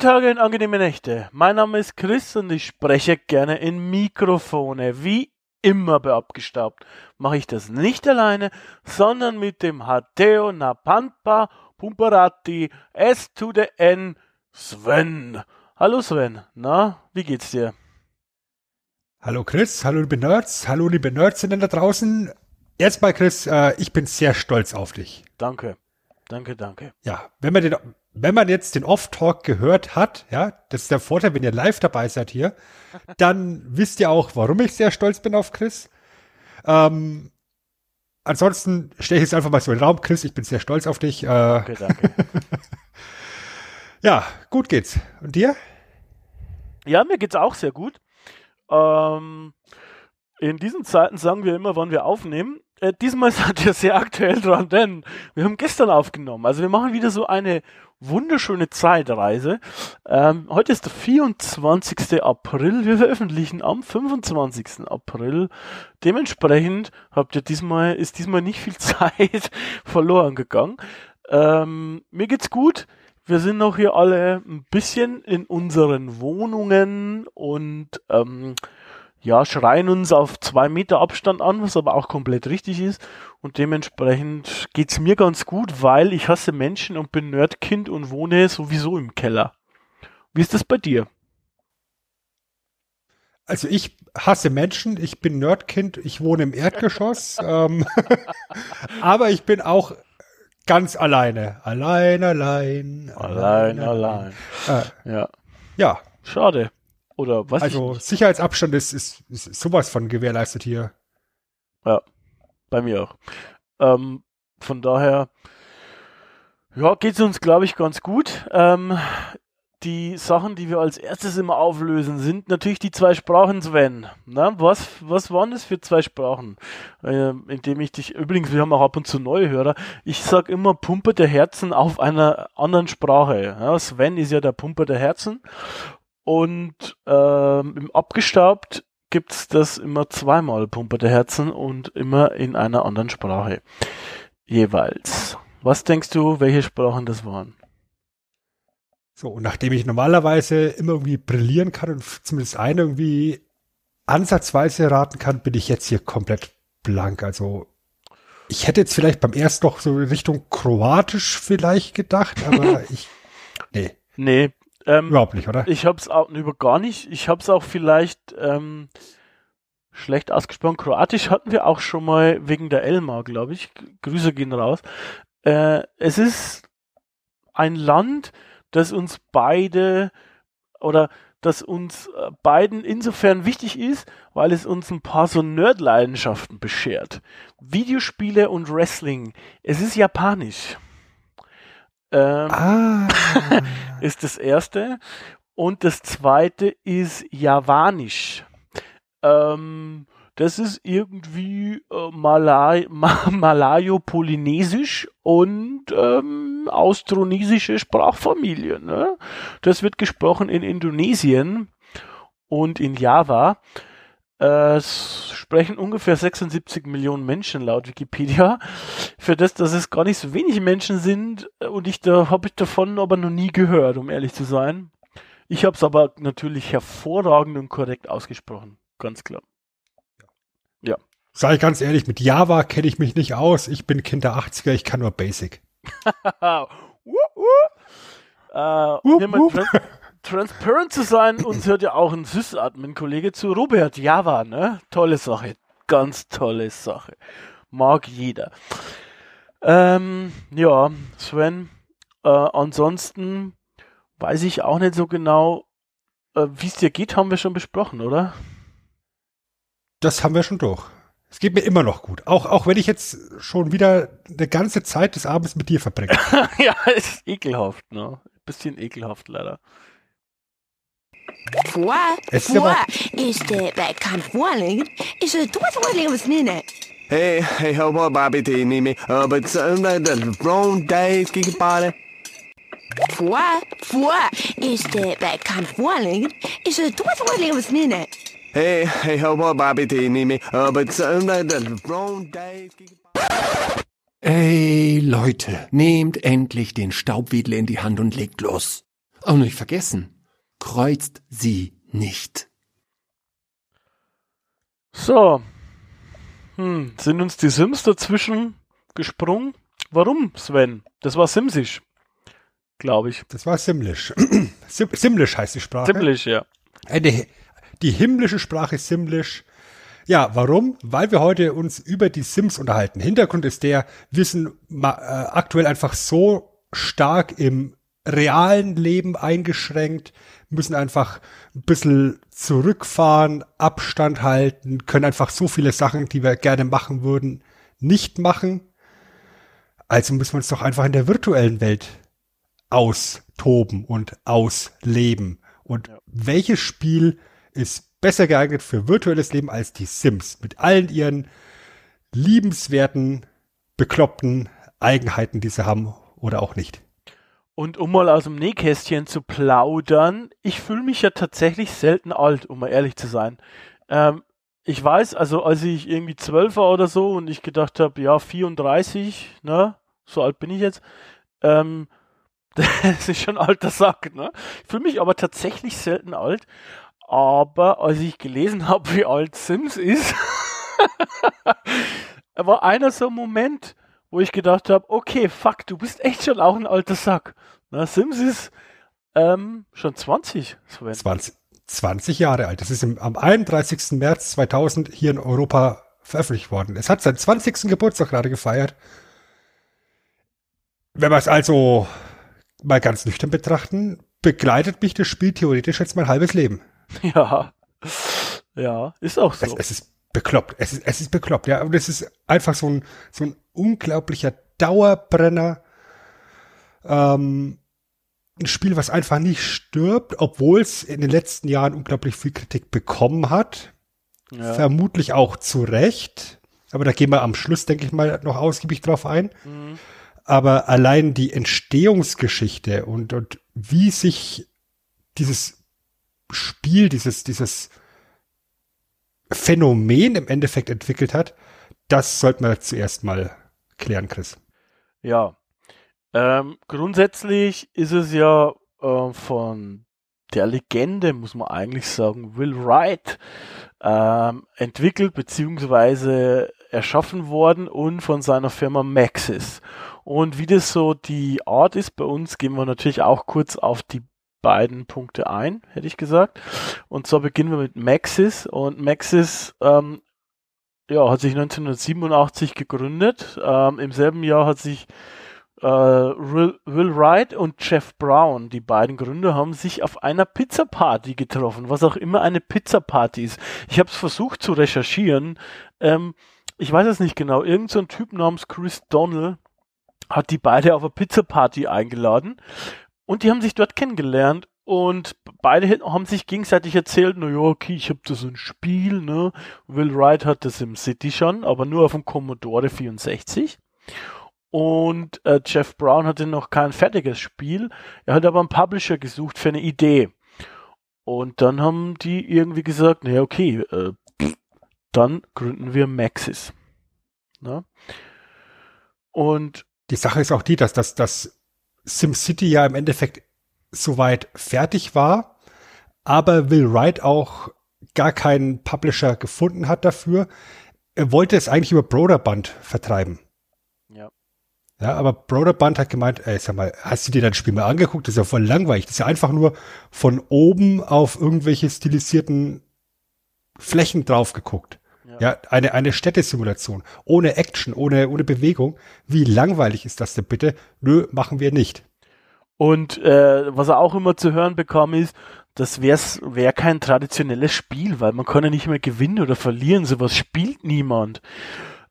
Tage und angenehme Nächte. Mein Name ist Chris und ich spreche gerne in Mikrofone. Wie immer bei Abgestaubt mache ich das nicht alleine, sondern mit dem Hateo Napampa Pumperati S to the N Sven. Hallo Sven, na, wie geht's dir? Hallo Chris, hallo liebe Nerds, hallo liebe Nerdsinnen da draußen. Erstmal Chris, äh, ich bin sehr stolz auf dich. Danke, danke, danke. Ja, wenn man den, wenn man jetzt den Off-Talk gehört hat, ja, das ist der Vorteil, wenn ihr live dabei seid hier, dann wisst ihr auch, warum ich sehr stolz bin auf Chris. Ähm, ansonsten stelle ich jetzt einfach mal so in den Raum, Chris, ich bin sehr stolz auf dich. Äh, Danke, danke. ja, gut geht's. Und dir? Ja, mir geht's auch sehr gut. Ähm, in diesen Zeiten sagen wir immer, wann wir aufnehmen. Äh, diesmal seid ihr sehr aktuell dran, denn wir haben gestern aufgenommen. Also wir machen wieder so eine wunderschöne Zeitreise. Ähm, heute ist der 24. April. Wir veröffentlichen am 25. April. Dementsprechend habt ihr diesmal, ist diesmal nicht viel Zeit verloren gegangen. Ähm, mir geht's gut. Wir sind noch hier alle ein bisschen in unseren Wohnungen und ähm, ja, schreien uns auf zwei Meter Abstand an, was aber auch komplett richtig ist. Und dementsprechend geht's mir ganz gut, weil ich hasse Menschen und bin Nerdkind und wohne sowieso im Keller. Wie ist das bei dir? Also ich hasse Menschen, ich bin Nerdkind, ich wohne im Erdgeschoss, ähm, aber ich bin auch ganz alleine. Allein, allein. Allein, allein. Äh, Ja, ja, schade. Oder was? also ich, Sicherheitsabstand ist, ist, ist sowas von gewährleistet hier. ja, bei mir auch. Ähm, von daher, ja, geht's uns, glaube ich, ganz gut. Ähm, die Sachen, die wir als erstes immer auflösen, sind natürlich die zwei Sprachen, Sven. Na, was, was waren das für zwei Sprachen? Ähm, indem ich dich, übrigens, wir haben auch ab und zu neue Hörer. Ich sag immer Pumper der Herzen auf einer anderen Sprache. Ja, Sven ist ja der Pumper der Herzen. Und ähm, im Abgestaubt gibt's das immer zweimal Pumper der Herzen und immer in einer anderen Sprache. Jeweils. Was denkst du, welche Sprachen das waren? So, und nachdem ich normalerweise immer irgendwie brillieren kann und zumindest eine irgendwie ansatzweise raten kann, bin ich jetzt hier komplett blank. Also ich hätte jetzt vielleicht beim ersten noch so Richtung Kroatisch vielleicht gedacht, aber ich, nee, Nee, ähm, überhaupt nicht, oder? ich hab's auch über gar nicht. Ich hab's auch vielleicht ähm, schlecht ausgesprochen. Kroatisch hatten wir auch schon mal wegen der Elmar, glaube ich. Grüße gehen raus. Äh, es ist ein Land, das uns beide oder das uns äh, beiden insofern wichtig ist, weil es uns ein paar so Nerd-Leidenschaften beschert. Videospiele und Wrestling. Es ist japanisch. Ähm, Ah, ist das erste. Und das zweite ist Javanisch. Ähm, das ist irgendwie äh, Malay Ma Malayo-Polynesisch und ähm, austronesische Sprachfamilie. Ne? Das wird gesprochen in Indonesien und in Java. Äh, es sprechen ungefähr 76 Millionen Menschen laut Wikipedia. Für das, dass es gar nicht so wenig Menschen sind äh, und ich da habe ich davon aber noch nie gehört, um ehrlich zu sein. Ich habe es aber natürlich hervorragend und korrekt ausgesprochen, ganz klar. sag ich ganz ehrlich, mit Java kenne ich mich nicht aus. Ich bin Kind der 80er, ich kann nur Basic. Wuh, wuh. Äh, um transparent zu sein, uns hört ja auch ein Sys-Admin-Kollege zu. Robert Java, ne? Tolle Sache. Ganz tolle Sache. Mag jeder. Ähm, ja, Sven, äh, ansonsten weiß ich auch nicht so genau, äh, wie es dir geht, haben wir schon besprochen, oder? Das haben wir schon durch. Es geht mir immer noch gut. Auch, auch wenn ich jetzt schon wieder eine ganze Zeit des Abends mit dir verbringe. ja, ist ekelhaft, ne? Bisschen ekelhaft leider. What? Es ist aber- What is that that kind of warning? Is it what warning was in it? Hey, hey, ho, ho, Bobby, do you need me? Uh, but uh, the wrong body. What? What is that that kind of warning? Is it what warning was in it? Hey, hey, ho, ho, Bobby, do you need me? Uh, but uh, the wrong days, geek Ey, Leute, nehmt endlich den Staubwedel in die Hand und legt los. Und nicht vergessen, kreuzt sie nicht. So. Hm, sind uns die Sims dazwischen gesprungen? Warum, Sven? Das war Simsisch. Glaube ich. Das war Simlish. Sim Simlish heißt die Sprache. Ziemlich, ja. Äh, Die, himmlische Sprache Simlish. Ja, warum? Weil wir heute uns über die Sims unterhalten. Hintergrund ist der, wir sind äh, aktuell einfach so stark im realen Leben eingeschränkt, müssen einfach ein bisschen zurückfahren, Abstand halten, können einfach so viele Sachen, die wir gerne machen würden, nicht machen. Also müssen wir uns doch einfach in der virtuellen Welt austoben und ausleben. Und welches Spiel ist besser geeignet für virtuelles Leben als die Sims mit allen ihren liebenswerten, bekloppten Eigenheiten, die sie haben oder auch nicht? Und um mal aus dem Nähkästchen zu plaudern, ich fühle mich ja tatsächlich selten alt, um mal ehrlich zu sein. Ähm, ich weiß, also als ich irgendwie zwölf war oder so und ich gedacht habe, ja, 34, ne, so alt bin ich jetzt, ähm, das ist schon ein alter Sack, ne? Ich fühle mich aber tatsächlich selten alt. Aber als ich gelesen habe, wie alt Sims ist, war einer so ein Moment, wo ich gedacht habe, okay, fuck, du bist echt schon auch ein alter Sack. Na, Sims ist ähm, schon 20, Sven. 20, 20 Jahre alt. Das ist im, am 31. März 2000 hier in Europa veröffentlicht worden. Es hat seinen 20. Geburtstag gerade gefeiert. Wenn wir es also mal ganz nüchtern betrachten, begleitet mich das Spiel theoretisch jetzt mein halbes Leben. Ja. Ja, ist auch Es, so. es ist bekloppt. Es ist, es ist bekloppt, ja. Und es ist einfach so ein, so ein unglaublicher Dauerbrenner. Ähm, ein Spiel, was einfach nicht stirbt, obwohl es in den letzten Jahren unglaublich viel Kritik bekommen hat. Ja. Vermutlich auch zu Recht. Aber da gehen wir am Schluss, denke ich mal, noch ausgiebig drauf ein. Mhm. Aber allein die Entstehungsgeschichte und, und wie sich dieses Spiel, dieses, dieses Phänomen im Endeffekt entwickelt hat, das sollten wir zuerst mal klären, Chris. Ja. Ähm, grundsätzlich ist es ja äh, von der Legende, muss man eigentlich sagen, Will Wright ähm, entwickelt beziehungsweise erschaffen worden und von seiner Firma Maxis. Und wie das so die Art ist bei uns, gehen wir natürlich auch kurz auf die beiden Punkte ein, hätte ich gesagt. Und zwar beginnen wir mit Maxis und Maxis ähm, ja, hat sich 1987 gegründet. Ähm, Im selben Jahr hat sich äh, Will, Wright und Jeff Brown, die beiden Gründer, haben sich auf einer Pizza-Party getroffen, was auch immer eine Pizza-Party ist. Ich habe es versucht zu recherchieren. Ähm, ich weiß es nicht genau. Irgend so ein Typ namens Chris Donnell hat die beide auf eine Pizza-Party eingeladen und die haben sich dort kennengelernt und beide haben sich gegenseitig erzählt, na ja, okay, ich habe da so ein Spiel, ne? Will Wright hat das im City schon, aber nur auf dem Commodore 64. Und äh, Jeff Brown hatte noch kein fertiges Spiel. Er hat aber einen Publisher gesucht für eine Idee. Und dann haben die irgendwie gesagt, naja, okay, äh, dann gründen wir Maxis. Ne? Und Die Sache ist auch die, dass das, das SimCity ja im Endeffekt soweit fertig war, aber Will Wright auch gar keinen Publisher gefunden hat dafür. Er wollte es eigentlich über Broderband vertreiben. ja. Ja, aber Broderband hat gemeint, ey, sag mal, hast du dir das Spiel mal angeguckt? Das ist ja voll langweilig. Das ist ja einfach nur von oben auf irgendwelche stilisierten Flächen drauf geguckt. Ja. Ja, eine, eine Städtesimulation. Ohne Action, ohne, ohne Bewegung. Wie langweilig ist das denn bitte? Nö, machen wir nicht. Und äh, was er auch immer zu hören bekam, ist, das wär's, wär kein traditionelles Spiel, weil man kann ja nicht mehr gewinnen oder verlieren, sowas spielt niemand.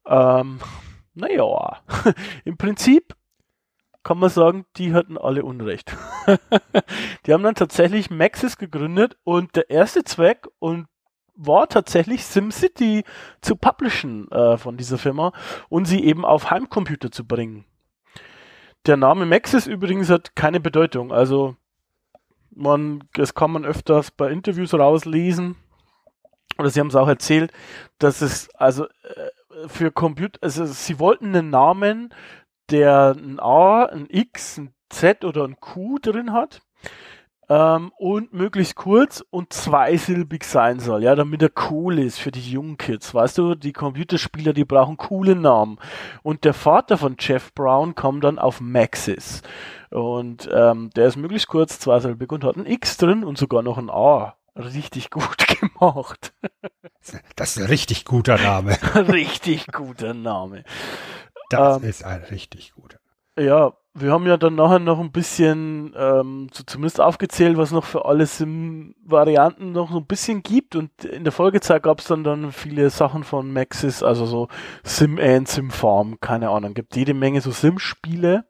Ähm, naja, im Prinzip kann man sagen, die hatten alle Unrecht. die haben dann tatsächlich Maxis gegründet und der erste Zweck und war tatsächlich SimCity zu publishen äh, von dieser Firma und sie eben auf Heimcomputer zu bringen. Der Name Maxis übrigens hat keine Bedeutung. Also man, das kann man öfters bei Interviews rauslesen. Oder sie haben es auch erzählt, dass es also äh, für Computer, also sie wollten einen Namen, der ein A, ein X, ein Z oder ein Q drin hat ähm, und möglichst kurz und zweisilbig sein soll, ja, damit er cool ist für die jungen Kids. Weißt du, die Computerspieler, die brauchen coole Namen. Und der Vater von Jeff Brown kommt dann auf Maxis. Und ähm, der ist möglichst kurz, zweisilbig und hat ein X drin und sogar noch ein A. Richtig gut gemacht. Das ist ein richtig guter Name. richtig guter Name. Das ähm, ist ein richtig guter. Ja, wir haben ja dann nachher noch ein bisschen ähm, so zumindest aufgezählt, was noch für alle Sim-Varianten noch so ein bisschen gibt. Und in der Folgezeit gab es dann dann viele Sachen von Maxis, also so Sim-End, Sim-Farm, keine Ahnung. Gibt jede Menge so Sim-Spiele.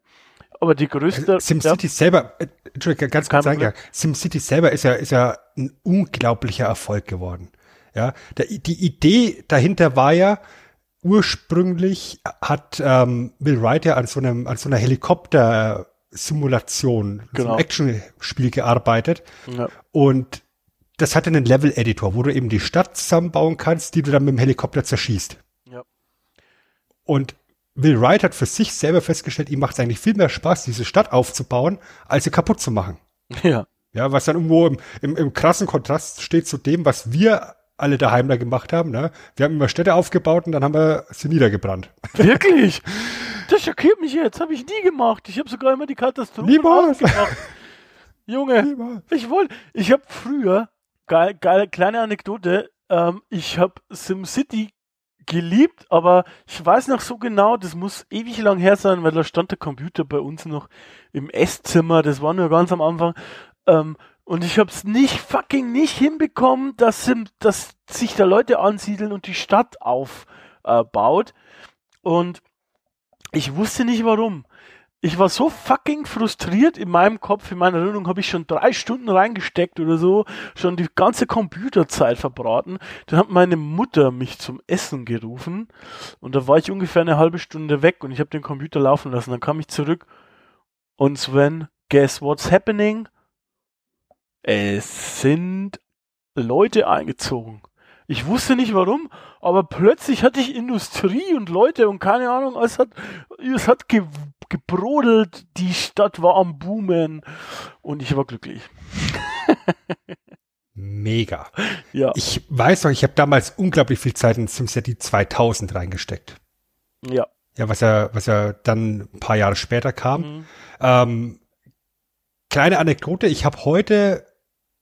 Aber die größte. Also SimCity ja, selber, äh, Entschuldigung, ganz kurz sagen, ja, SimCity selber ist ja, ist ja ein unglaublicher Erfolg geworden. Ja, der, die Idee dahinter war ja, ursprünglich hat ähm, Will Wright ja an so einem, an so einer Helikopter-Simulation, genau. so einem Action-Spiel gearbeitet. Ja. Und das hatte einen Level-Editor, wo du eben die Stadt zusammenbauen kannst, die du dann mit dem Helikopter zerschießt. Ja. Und Will Wright hat für sich selber festgestellt, ihm macht es eigentlich viel mehr Spaß, diese Stadt aufzubauen, als sie kaputt zu machen. Ja. Ja, was dann irgendwo im, im, im krassen Kontrast steht zu dem, was wir alle daheim da gemacht haben. Ne? Wir haben immer Städte aufgebaut und dann haben wir sie niedergebrannt. Wirklich? Das schockiert mich jetzt. Habe ich nie gemacht. Ich habe sogar immer die Katastrophe Niemals. Junge, Niemals. ich wollte, ich habe früher, geil, geil, kleine Anekdote, ähm, ich habe SimCity geliebt, aber ich weiß noch so genau, das muss ewig lang her sein, weil da stand der Computer bei uns noch im Esszimmer, das war nur ganz am Anfang. Ähm, und ich habe es nicht fucking nicht hinbekommen, dass, dass sich da Leute ansiedeln und die Stadt aufbaut. Äh, und ich wusste nicht warum. Ich war so fucking frustriert in meinem Kopf, in meiner Erinnerung habe ich schon drei Stunden reingesteckt oder so, schon die ganze Computerzeit verbraten. Dann hat meine Mutter mich zum Essen gerufen und da war ich ungefähr eine halbe Stunde weg und ich habe den Computer laufen lassen. Dann kam ich zurück und Sven, guess what's happening? Es sind Leute eingezogen. Ich wusste nicht warum, aber plötzlich hatte ich Industrie und Leute und keine Ahnung, es hat, es hat ge, gebrodelt, die Stadt war am Boomen und ich war glücklich. Mega. Ja. Ich weiß noch, ich habe damals unglaublich viel Zeit in SimCity 2000 reingesteckt. Ja. Ja, was ja, was ja dann ein paar Jahre später kam. Mhm. Ähm, kleine Anekdote, ich habe heute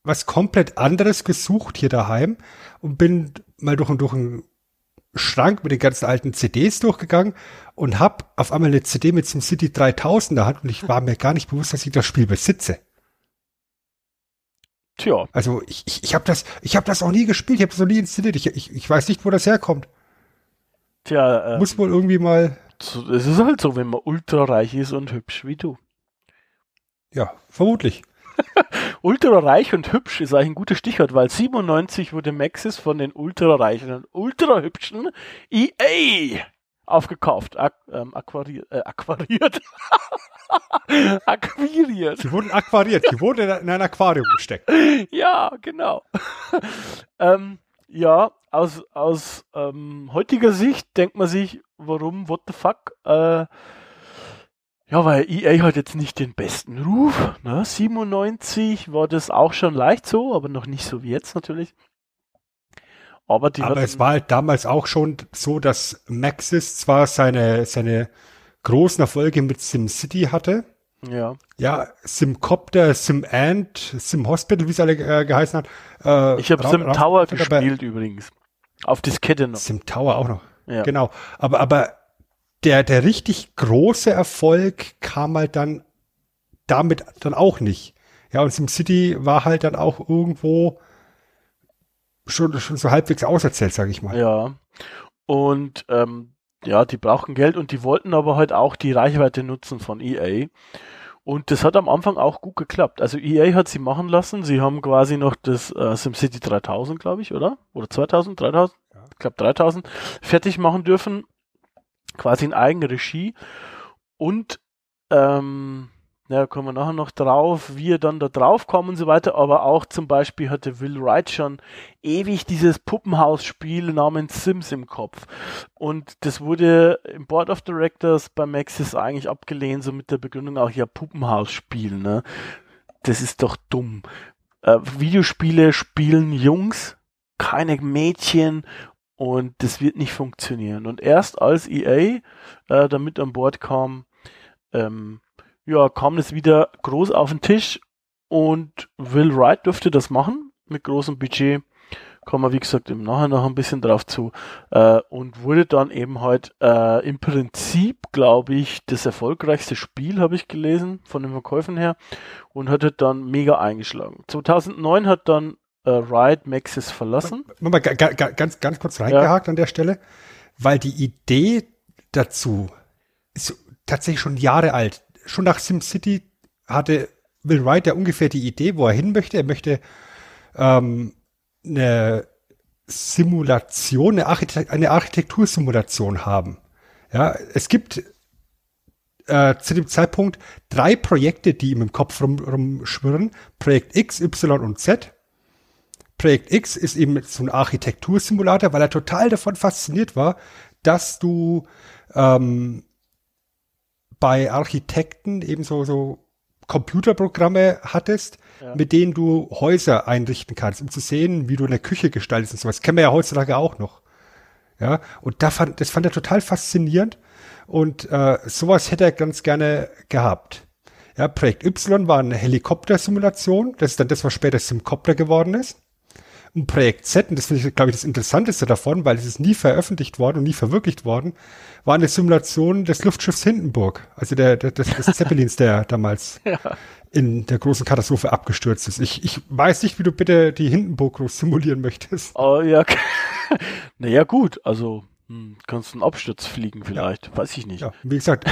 was komplett anderes gesucht hier daheim und bin mal durch, durch einen Schrank mit den ganzen alten CDs durchgegangen und hab auf einmal eine CD mit zum City 3000 in der Hand und ich war mir gar nicht bewusst, dass ich das Spiel besitze. Tja. Also ich, ich, ich habe das, ich habe das auch nie gespielt, ich habe das noch nie installiert. Ich, ich, ich weiß nicht, wo das herkommt. Tja, äh, muss wohl irgendwie mal. Es ist halt so, wenn man ultra reich ist und hübsch wie du. Ja, vermutlich. Ultra reich und hübsch ist eigentlich ein gutes Stichwort, weil 97 wurde Maxis von den ultra reichen und ultra hübschen EA aufgekauft, ak ähm, aquariert, äh, aquariert. Akquiriert. Sie wurden aquariert, sie wurden in ein Aquarium gesteckt. Ja, genau. ähm, ja, aus, aus ähm, heutiger Sicht denkt man sich, warum, what the fuck, äh, ja, weil EA hat jetzt nicht den besten Ruf. Ne? 97 war das auch schon leicht so, aber noch nicht so wie jetzt natürlich. Aber, die aber es war halt damals auch schon so, dass Maxis zwar seine, seine großen Erfolge mit SimCity hatte. Ja. Ja, SimCopter, SimAnt, SimHospital, wie es alle äh, geheißen hat. Äh, ich habe Sim Tower gespielt übrigens. Auf Diskette noch. Sim Tower auch noch. Ja. Genau. Aber, aber der, der richtig große Erfolg kam halt dann damit dann auch nicht. Ja, und SimCity war halt dann auch irgendwo schon, schon so halbwegs auserzählt, sage ich mal. Ja. Und ähm, ja, die brauchen Geld und die wollten aber halt auch die Reichweite nutzen von EA. Und das hat am Anfang auch gut geklappt. Also EA hat sie machen lassen. Sie haben quasi noch das äh, SimCity 3000, glaube ich, oder? Oder 2000, 3000? Ja. Ich glaube 3000 fertig machen dürfen. Quasi in Eigenregie. Und ähm, ja, kommen wir nachher noch drauf, wie er dann da drauf kommt und so weiter, aber auch zum Beispiel hatte Will Wright schon ewig dieses Puppenhausspiel namens Sims im Kopf. Und das wurde im Board of Directors bei Maxis eigentlich abgelehnt, so mit der Begründung auch, ja, Puppenhausspiel, ne? Das ist doch dumm. Äh, Videospiele spielen Jungs, keine Mädchen und das wird nicht funktionieren. Und erst als EA äh, damit an Bord kam, ähm, ja, kam es wieder groß auf den Tisch und Will Wright durfte das machen mit großem Budget. Kommen wir, wie gesagt, im Nachhinein noch ein bisschen drauf zu. Äh, und wurde dann eben halt äh, im Prinzip, glaube ich, das erfolgreichste Spiel, habe ich gelesen, von den Verkäufen her. Und hat halt dann mega eingeschlagen. 2009 hat dann äh, Wright Maxis verlassen. Mal ga, ganz, ganz kurz reingehakt ja. an der Stelle, weil die Idee dazu ist tatsächlich schon Jahre alt schon nach SimCity hatte Will Wright ja ungefähr die Idee, wo er hin möchte. Er möchte ähm, eine Simulation, eine, Architekt eine Architektursimulation haben. Ja, es gibt äh, zu dem Zeitpunkt drei Projekte, die ihm im Kopf rum, rumschwirren. Projekt X, Y und Z. Projekt X ist eben so ein Architektursimulator, weil er total davon fasziniert war, dass du ähm, bei Architekten eben so, so Computerprogramme hattest, ja. mit denen du Häuser einrichten kannst, um zu sehen, wie du eine Küche gestaltest und sowas. Kennen wir ja heutzutage auch noch. Ja, und da fand, das fand er total faszinierend und äh, sowas hätte er ganz gerne gehabt. Ja, Projekt Y war eine Helikoptersimulation, das ist dann das, was später Simcopter geworden ist. Und Projekt Z, und das finde ich, glaube ich, das Interessanteste davon, weil es ist nie veröffentlicht worden und nie verwirklicht worden, war eine Simulation des Luftschiffs Hindenburg, also der, der des, des Zeppelins, der damals ja. in der großen Katastrophe abgestürzt ist. Ich, ich weiß nicht, wie du bitte die Hindenburg groß simulieren möchtest. Oh ja, naja gut, also hm, kannst du einen Absturz fliegen vielleicht, ja. weiß ich nicht. Ja, wie gesagt,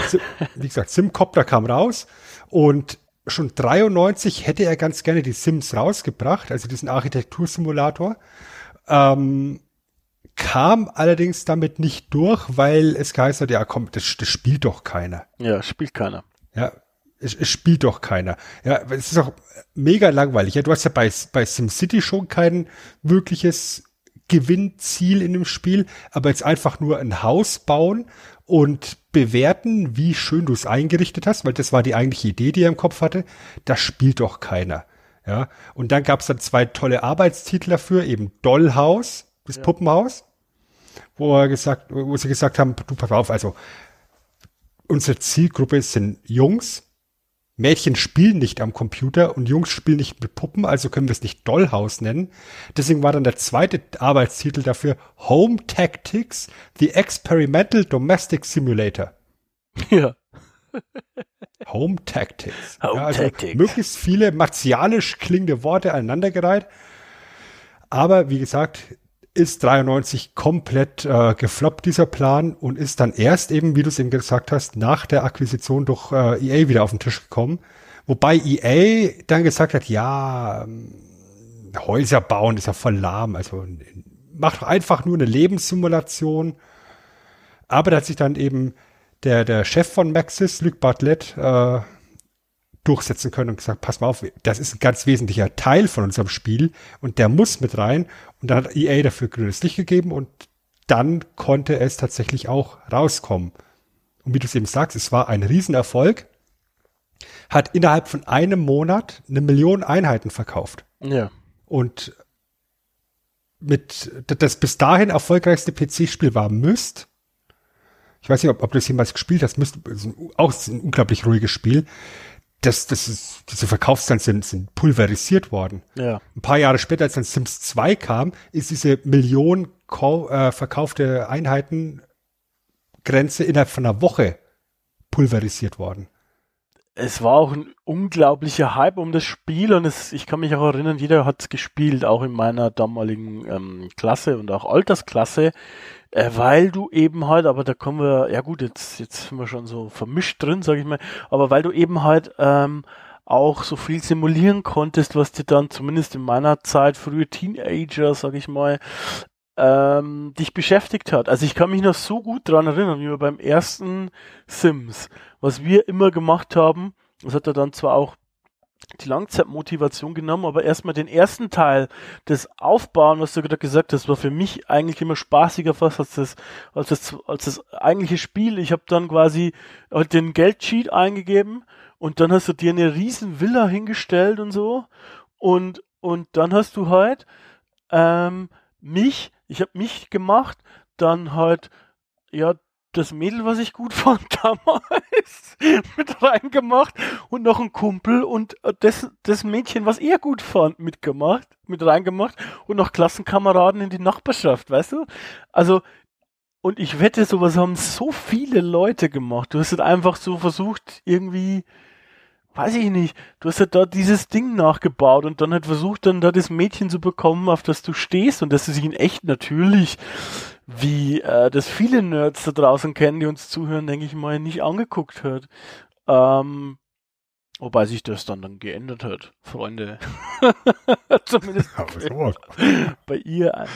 wie gesagt, Simcopter kam raus und schon 93 hätte er ganz gerne die Sims rausgebracht, also diesen Architektursimulator. Ähm, kam allerdings damit nicht durch, weil es geheißen hat, ja komm, das, das spielt doch keiner. Ja, spielt keiner. Ja, es, es spielt doch keiner. Ja, es ist auch mega langweilig. Ja, du hast ja bei, bei SimCity schon kein wirkliches Gewinnziel in dem Spiel, aber jetzt einfach nur ein Haus bauen und bewerten, wie schön du es eingerichtet hast, weil das war die eigentliche Idee, die er im Kopf hatte, das spielt doch keiner. Ja, und dann gab es dann zwei tolle Arbeitstitel dafür, eben Dollhaus, das ja. Puppenhaus, wo er gesagt, wo sie gesagt haben, du pass auf, also unsere Zielgruppe sind Jungs, Mädchen spielen nicht am Computer und Jungs spielen nicht mit Puppen, also können wir es nicht Dollhouse nennen. Deswegen war dann der zweite Arbeitstitel dafür Home Tactics, The Experimental Domestic Simulator. Ja. Home Tactics. Home ja, also Tactics. Möglichst viele martialisch klingende Worte aneinandergereiht. Aber wie gesagt, ist 93 komplett äh, gefloppt, dieser Plan, und ist dann erst eben, wie du es eben gesagt hast, nach der Akquisition durch äh, EA wieder auf den Tisch gekommen. Wobei EA dann gesagt hat, ja, ähm, Häuser bauen ist ja voll lahm, also mach doch einfach nur eine Lebenssimulation. Aber da hat sich dann eben der, der Chef von Maxis, Luc Bartlett, äh, durchsetzen können und gesagt, pass mal auf, das ist ein ganz wesentlicher Teil von unserem Spiel und der muss mit rein. Und dann hat EA dafür grünes Licht gegeben und dann konnte es tatsächlich auch rauskommen. Und wie du es eben sagst, es war ein Riesenerfolg, hat innerhalb von einem Monat eine Million Einheiten verkauft. Ja. Und mit das bis dahin erfolgreichste PC-Spiel war Myst. Ich weiß nicht, ob, ob du das jemals gespielt hast. Myst ist auch ein unglaublich ruhiges Spiel das, das ist, diese Verkaufszahlen sind, sind pulverisiert worden. Ja. Ein paar Jahre später, als dann Sims 2 kam, ist diese Million äh, verkaufte Einheiten Grenze innerhalb von einer Woche pulverisiert worden. es war auch ein unglaublicher Hype um das Spiel und es, ich kann mich auch erinnern, jeder hat es gespielt, auch in meiner damaligen ähm, Klasse und auch Altersklasse, äh, weil du eben halt, aber da kommen wir, ja gut, jetzt, jetzt sind wir schon so vermischt drin, sag ich mal, aber weil du eben halt ähm, auch so viel simulieren konntest, was dir dann zumindest in meiner Zeit, frühe Teenager, sag ich mal, ähm, dich beschäftigt hat. Also ich kann mich noch so gut dran erinnern, wie wir beim ersten Sims, was wir immer gemacht haben, das hat er dann zwar auch die Langzeitmotivation genommen, aber erstmal den ersten Teil des Aufbauen, was du gerade gesagt hast, war für mich eigentlich immer spaßiger fast als das, als das, als das eigentliche Spiel. Ich habe dann quasi halt den Geldsheet eingegeben und dann hast du dir eine riesen Villa hingestellt und so und und dann hast du halt ähm, mich ich habe mich gemacht, dann halt, ja, das Mädel, was ich gut fand damals, mit reingemacht und noch ein Kumpel und äh, das, das Mädchen, was er gut fand, mitgemacht, mit reingemacht und noch Klassenkameraden in die Nachbarschaft, weißt du? Also, und ich wette, sowas haben so viele Leute gemacht. Du hast halt einfach so versucht, irgendwie weiß ich nicht, du hast halt da dieses Ding nachgebaut und dann halt versucht, dann da das Mädchen zu bekommen, auf das du stehst und dass sie sich in echt natürlich, wie äh, das viele Nerds da draußen kennen, die uns zuhören, denke ich mal, nicht angeguckt hat. Ähm, wobei sich das dann dann geändert hat, Freunde. Zumindest bei, bei ihr.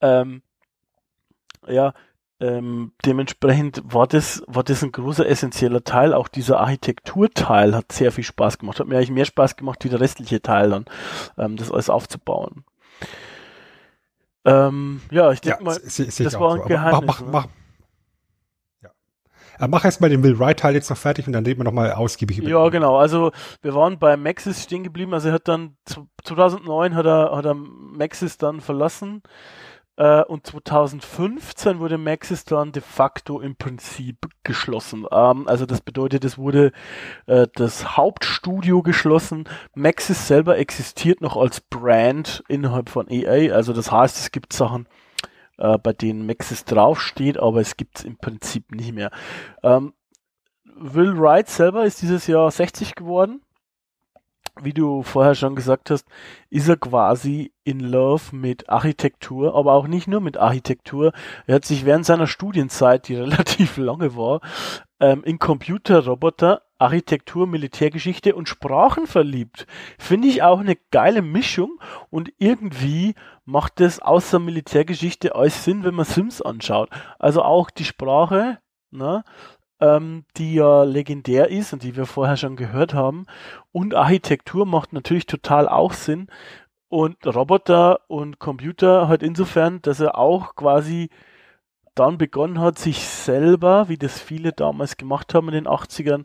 Ähm, ja, ähm, dementsprechend war das, war das ein großer essentieller Teil. Auch dieser Architekturteil hat sehr viel Spaß gemacht. Hat mir eigentlich mehr Spaß gemacht wie der restliche Teil dann, ähm, das alles aufzubauen. Ähm, ja, ich denke ja, mal, sie, sie das war ein so. Geheimnis. Mach, mach, mach, ja. Äh, mach erst mal den Will Wright-Teil jetzt noch fertig und dann reden wir nochmal ausgiebig über Ja, genau. Also wir waren bei Maxis stehen geblieben. Also er hat dann 2009 hat er, hat er Maxis dann verlassen. Äh, und 2015 wurde Maxis dann de facto im Prinzip geschlossen. Ähm, also das bedeutet, es wurde äh, das Hauptstudio geschlossen. Maxis selber existiert noch als Brand innerhalb von EA. Also das heißt, es gibt Sachen, äh, bei denen Maxis draufsteht, aber es gibt es im Prinzip nicht mehr. Ähm, Will Wright selber ist dieses Jahr 60 geworden wie du vorher schon gesagt hast, ist er quasi in Love mit Architektur, aber auch nicht nur mit Architektur. Er hat sich während seiner Studienzeit, die relativ lange war, ähm, in Computerroboter, Architektur, Militärgeschichte und Sprachen verliebt. Finde ich auch eine geile Mischung und irgendwie macht es außer Militärgeschichte alles Sinn, wenn man Sims anschaut. Also auch die Sprache, ne, ähm, die ja legendär ist und die wir vorher schon gehört haben. Und Architektur macht natürlich total auch Sinn. Und Roboter und Computer halt insofern, dass er auch quasi dann begonnen hat, sich selber, wie das viele damals gemacht haben in den 80ern,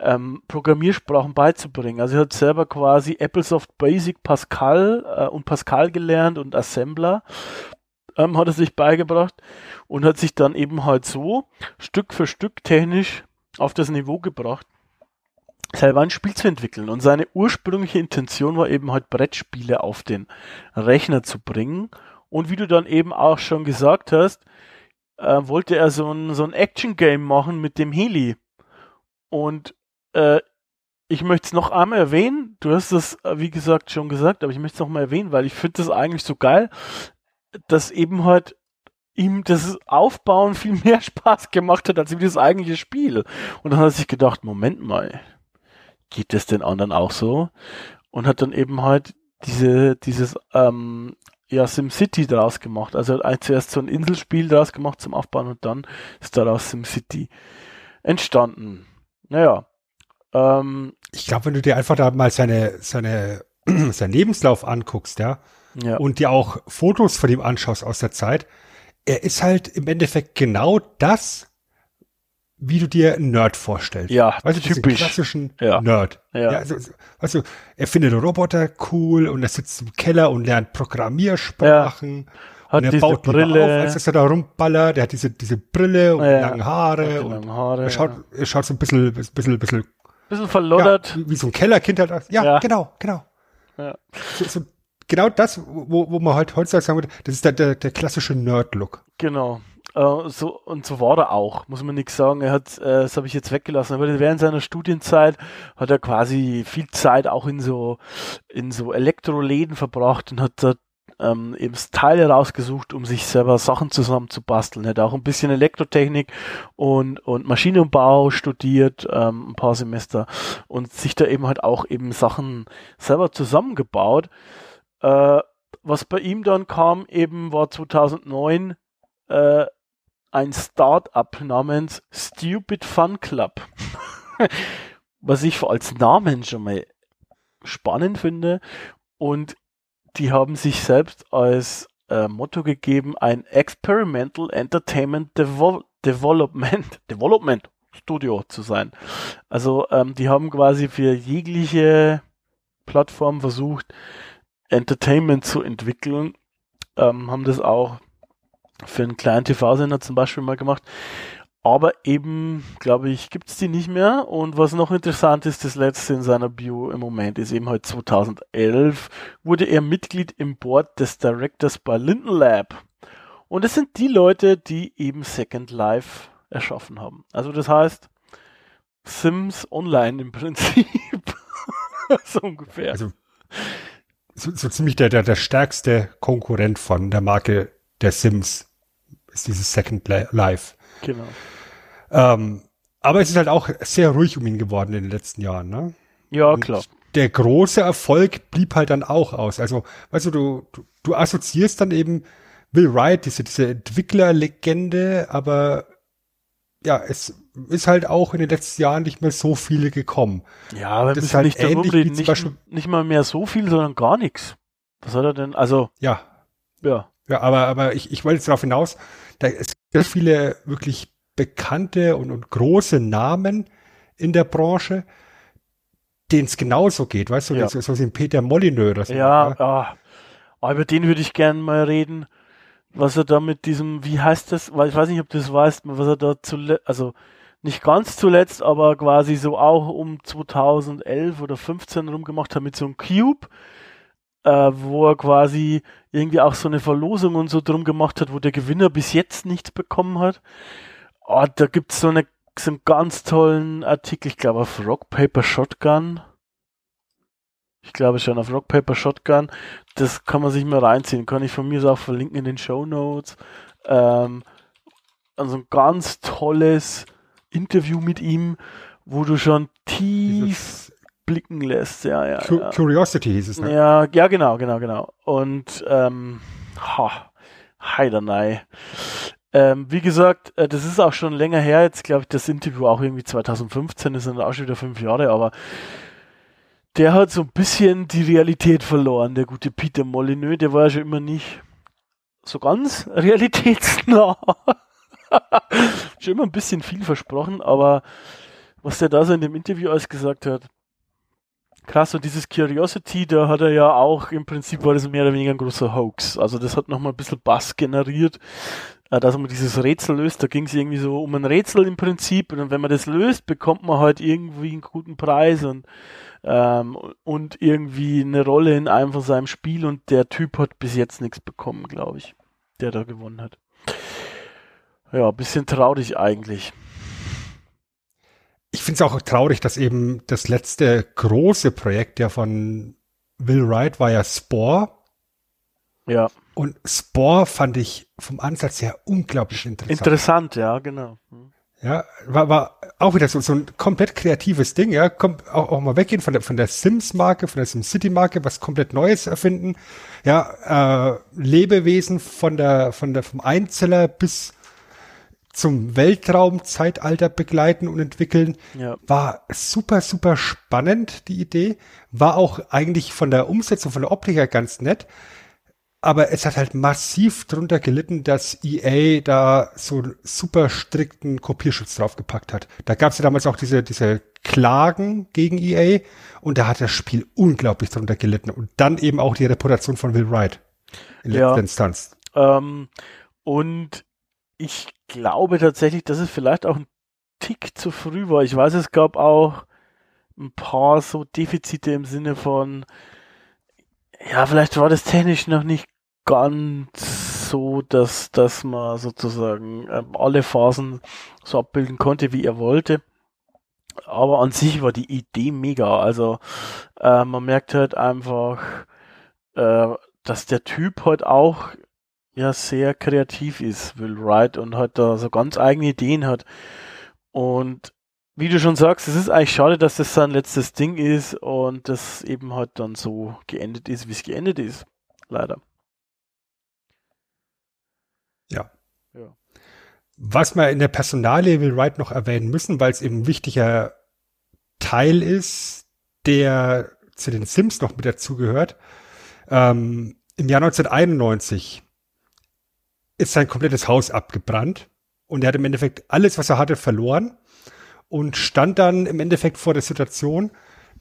ähm, Programmiersprachen beizubringen. Also er hat selber quasi Applesoft Basic Pascal äh, und Pascal gelernt und Assembler ähm, hat er sich beigebracht und hat sich dann eben halt so Stück für Stück technisch auf das Niveau gebracht, selber ein Spiel zu entwickeln. Und seine ursprüngliche Intention war eben halt Brettspiele auf den Rechner zu bringen. Und wie du dann eben auch schon gesagt hast, äh, wollte er so ein, so ein Action-Game machen mit dem Heli. Und äh, ich möchte es noch einmal erwähnen. Du hast es, äh, wie gesagt, schon gesagt, aber ich möchte es noch mal erwähnen, weil ich finde das eigentlich so geil, dass eben halt ihm das Aufbauen viel mehr Spaß gemacht hat als ihm das eigentliche Spiel. Und dann hat er sich gedacht, Moment mal, geht das den anderen auch so? Und hat dann eben halt diese, dieses, ähm, ja, SimCity daraus gemacht. Also hat zuerst so ein Inselspiel daraus gemacht zum Aufbauen und dann ist daraus SimCity entstanden. Naja. Ähm, ich glaube, wenn du dir einfach da mal seine, seine, seinen Lebenslauf anguckst, ja, ja. und dir auch Fotos von ihm anschaust aus der Zeit, er ist halt im Endeffekt genau das, wie du dir einen Nerd vorstellst. Ja, weißt du, typisch. klassischen ja. Nerd. Ja. ja also, weißt du, er findet Roboter cool und er sitzt im Keller und lernt Programmiersprachen. Ja. Hat und er baut Brille. auf, als er da rumballert. Er hat diese, diese Brille und ja. lange Haare. Und Haare, er schaut, er schaut so ein bisschen, bisschen, bisschen, bisschen verloddert. Ja, wie so ein Kellerkind halt. Ja, ja, genau, genau. Ja. So, so genau das, wo, wo man halt heutzutage sagen würde, das ist der, der, der klassische Nerd-Look. Genau. Äh, so, und so war er auch, muss man nichts sagen. Er hat, äh, das habe ich jetzt weggelassen, aber während seiner Studienzeit hat er quasi viel Zeit auch in so, in so Elektroläden verbracht und hat dort ähm, eben Teile rausgesucht, um sich selber Sachen zusammenzubasteln. Er hat auch ein bisschen Elektrotechnik und, und Maschinenbau studiert, ähm, ein paar Semester und sich da eben halt auch eben Sachen selber zusammengebaut. Äh, was bei ihm dann kam, eben war 2009 äh, ein Start-up namens Stupid Fun Club. was ich als Namen schon mal spannend finde. Und die haben sich selbst als äh, Motto gegeben, ein Experimental Entertainment Devo Development, Development Studio zu sein. Also ähm, die haben quasi für jegliche Plattform versucht, Entertainment zu entwickeln, ähm, haben das auch für einen kleinen TV-Sender zum Beispiel mal gemacht. Aber eben, glaube ich, gibt es die nicht mehr. Und was noch interessant ist, das letzte in seiner Bio im Moment ist eben halt 2011 wurde er Mitglied im Board des Directors bei Linden Lab. Und das sind die Leute, die eben Second Life erschaffen haben. Also das heißt, Sims Online im Prinzip. so ungefähr. Also so, so ziemlich der, der, der stärkste Konkurrent von der Marke der Sims ist dieses Second Life. Genau. Ähm, aber es ist halt auch sehr ruhig um ihn geworden in den letzten Jahren, ne? Ja, Und klar. Der große Erfolg blieb halt dann auch aus. Also, weißt du, du, du, du assoziierst dann eben Will Wright, diese, diese Entwicklerlegende, aber ja, es ist halt auch in den letzten Jahren nicht mehr so viele gekommen. Ja, aber Das ist halt nicht ähnlich wie zum Nicht, Beispiel- nicht mal mehr so viel, sondern gar nichts. Was hat er denn? Also, Ja, ja. ja, aber, aber ich, ich wollte jetzt darauf hinaus, da es gibt sehr viele wirklich bekannte und, und große Namen in der Branche, denen es genauso geht, weißt du, Ja. so, so sind Peter Molyneux oder so. Ja, ne? ah, ah, über den würde ich gerne mal reden. Was er da mit diesem, wie heißt das? Weil ich weiß nicht, ob du das weißt, was er da zuletzt, also nicht ganz zuletzt, aber quasi so auch um 2011 oder 15 rum gemacht hat mit so einem Cube, äh, wo er quasi irgendwie auch so eine Verlosung und so drum gemacht hat, wo der Gewinner bis jetzt nichts bekommen hat. Ah, da gibt's so eine so einen ganz tollen Artikel, ich glaube auf Rock Paper Shotgun. Ich glaube schon auf Rock Paper Shotgun. Das kann man sich mal reinziehen. Kann ich von mir auch verlinken in den Show Notes. Ähm, also ein ganz tolles Interview mit ihm, wo du schon tief Dieses blicken lässt. Ja, ja. Ja. Curiosity hieß es, ne? Ja, ja, genau, genau, genau. Und ähm, ha, Heidernei. Ähm, wie gesagt, äh, das ist auch schon länger her. Jetzt glaube ich, das Interview auch irgendwie 2015 ist dann auch schon wieder fünf Jahre, aber der hat so ein bisschen die Realität verloren, der gute Peter Molyneux. Der war ja schon immer nicht so ganz realitätsnah. schon immer ein bisschen viel versprochen, aber was der da so in dem Interview alles gesagt hat, Krass, und dieses Curiosity, da hat er ja auch, im Prinzip war das mehr oder weniger ein großer Hoax. Also das hat nochmal ein bisschen Bass generiert, äh, dass man dieses Rätsel löst. Da ging es irgendwie so um ein Rätsel im Prinzip. Und wenn man das löst, bekommt man halt irgendwie einen guten Preis und, ähm, und irgendwie eine Rolle in einem von seinem Spiel. Und der Typ hat bis jetzt nichts bekommen, glaube ich, der da gewonnen hat. Ja, bisschen traurig eigentlich. Ich finde es auch traurig, dass eben das letzte große Projekt ja von Will Wright war ja Spore. Ja, Und Spore fand ich vom Ansatz her unglaublich interessant. interessant, ja, genau. Hm. Ja, war, war auch wieder so, so ein komplett kreatives Ding, ja, kommt auch, auch mal weggehen von der, von der Sims-Marke, von der SimCity-Marke, was komplett Neues erfinden. Ja, äh, Lebewesen von der, von der, vom Einzeller bis zum Weltraumzeitalter begleiten und entwickeln. Ja. War super, super spannend, die Idee. War auch eigentlich von der Umsetzung, von der Optik her ganz nett. Aber es hat halt massiv drunter gelitten, dass EA da so einen super strikten Kopierschutz draufgepackt hat. Da gab es ja damals auch diese, diese Klagen gegen EA und da hat das Spiel unglaublich drunter gelitten. Und dann eben auch die Reputation von Will Wright in Ja. letzter Instanz. Ähm, und ich glaube tatsächlich, dass es vielleicht auch ein Tick zu früh war. Ich weiß, es gab auch ein paar so Defizite im Sinne von, ja, vielleicht war das technisch noch nicht ganz so, dass, dass man sozusagen ähm, alle Phasen so abbilden konnte, wie er wollte. Aber an sich war die Idee mega. Also äh, man merkt halt einfach, äh, dass der Typ halt auch ja sehr kreativ ist, Will Wright, und halt da so ganz eigene Ideen hat. Und wie du schon sagst, es ist eigentlich schade, dass das sein letztes Ding ist und das eben halt dann so geendet ist, wie es geendet ist. Leider. Ja. Ja. Was wir in der Personalie Will noch erwähnen müssen, weil es eben ein wichtiger Teil ist, der zu den Sims noch mit dazugehört. Ähm, Im Jahr 1991 ist sein komplettes Haus abgebrannt und er hat im Endeffekt alles, was er hatte, verloren und stand dann im Endeffekt vor der Situation,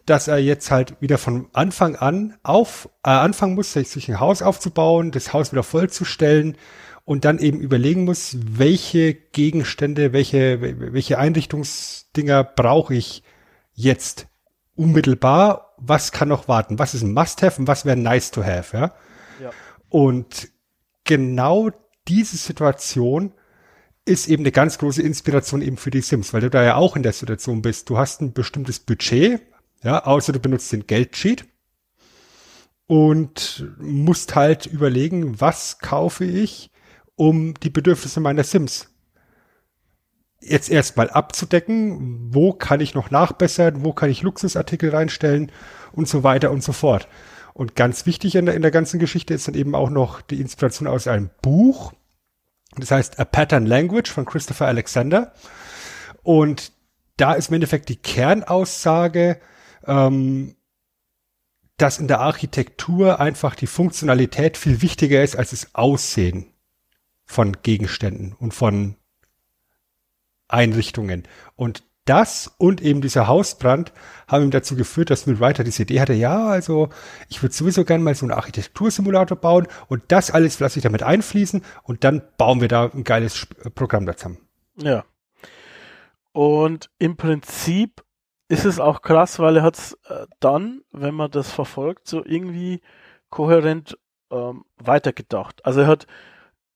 dass er jetzt halt wieder von Anfang an auf äh, anfangen muss, sich ein Haus aufzubauen, das Haus wieder vollzustellen und dann eben überlegen muss, welche Gegenstände, welche welche Einrichtungsdinger brauche ich jetzt unmittelbar, was kann noch warten, was ist ein Must-have und was wäre nice to have, ja? Ja. Und genau diese Situation ist eben eine ganz große Inspiration eben für die Sims, weil du da ja auch in der Situation bist. Du hast ein bestimmtes Budget, ja, außer du benutzt den Geldsheet und musst halt überlegen, was kaufe ich, um die Bedürfnisse meiner Sims jetzt erstmal abzudecken, wo kann ich noch nachbessern, wo kann ich Luxusartikel reinstellen und so weiter und so fort. Und ganz wichtig in der, in der ganzen Geschichte ist dann eben auch noch die Inspiration aus einem Buch. Das heißt A Pattern Language von Christopher Alexander. Und da ist im Endeffekt die Kernaussage, ähm, dass in der Architektur einfach die Funktionalität viel wichtiger ist als das Aussehen von Gegenständen und von Einrichtungen. Und das und eben dieser Hausbrand haben ihm dazu geführt, dass Will Writer diese Idee hatte, ja, also ich würde sowieso gerne mal so einen Architektursimulator bauen und das alles lasse ich damit einfließen und dann bauen wir da ein geiles Programm dazu. Ja. Und im Prinzip ist es auch krass, weil er hat es äh, dann, wenn man das verfolgt, so irgendwie kohärent ähm, weitergedacht. Also er hat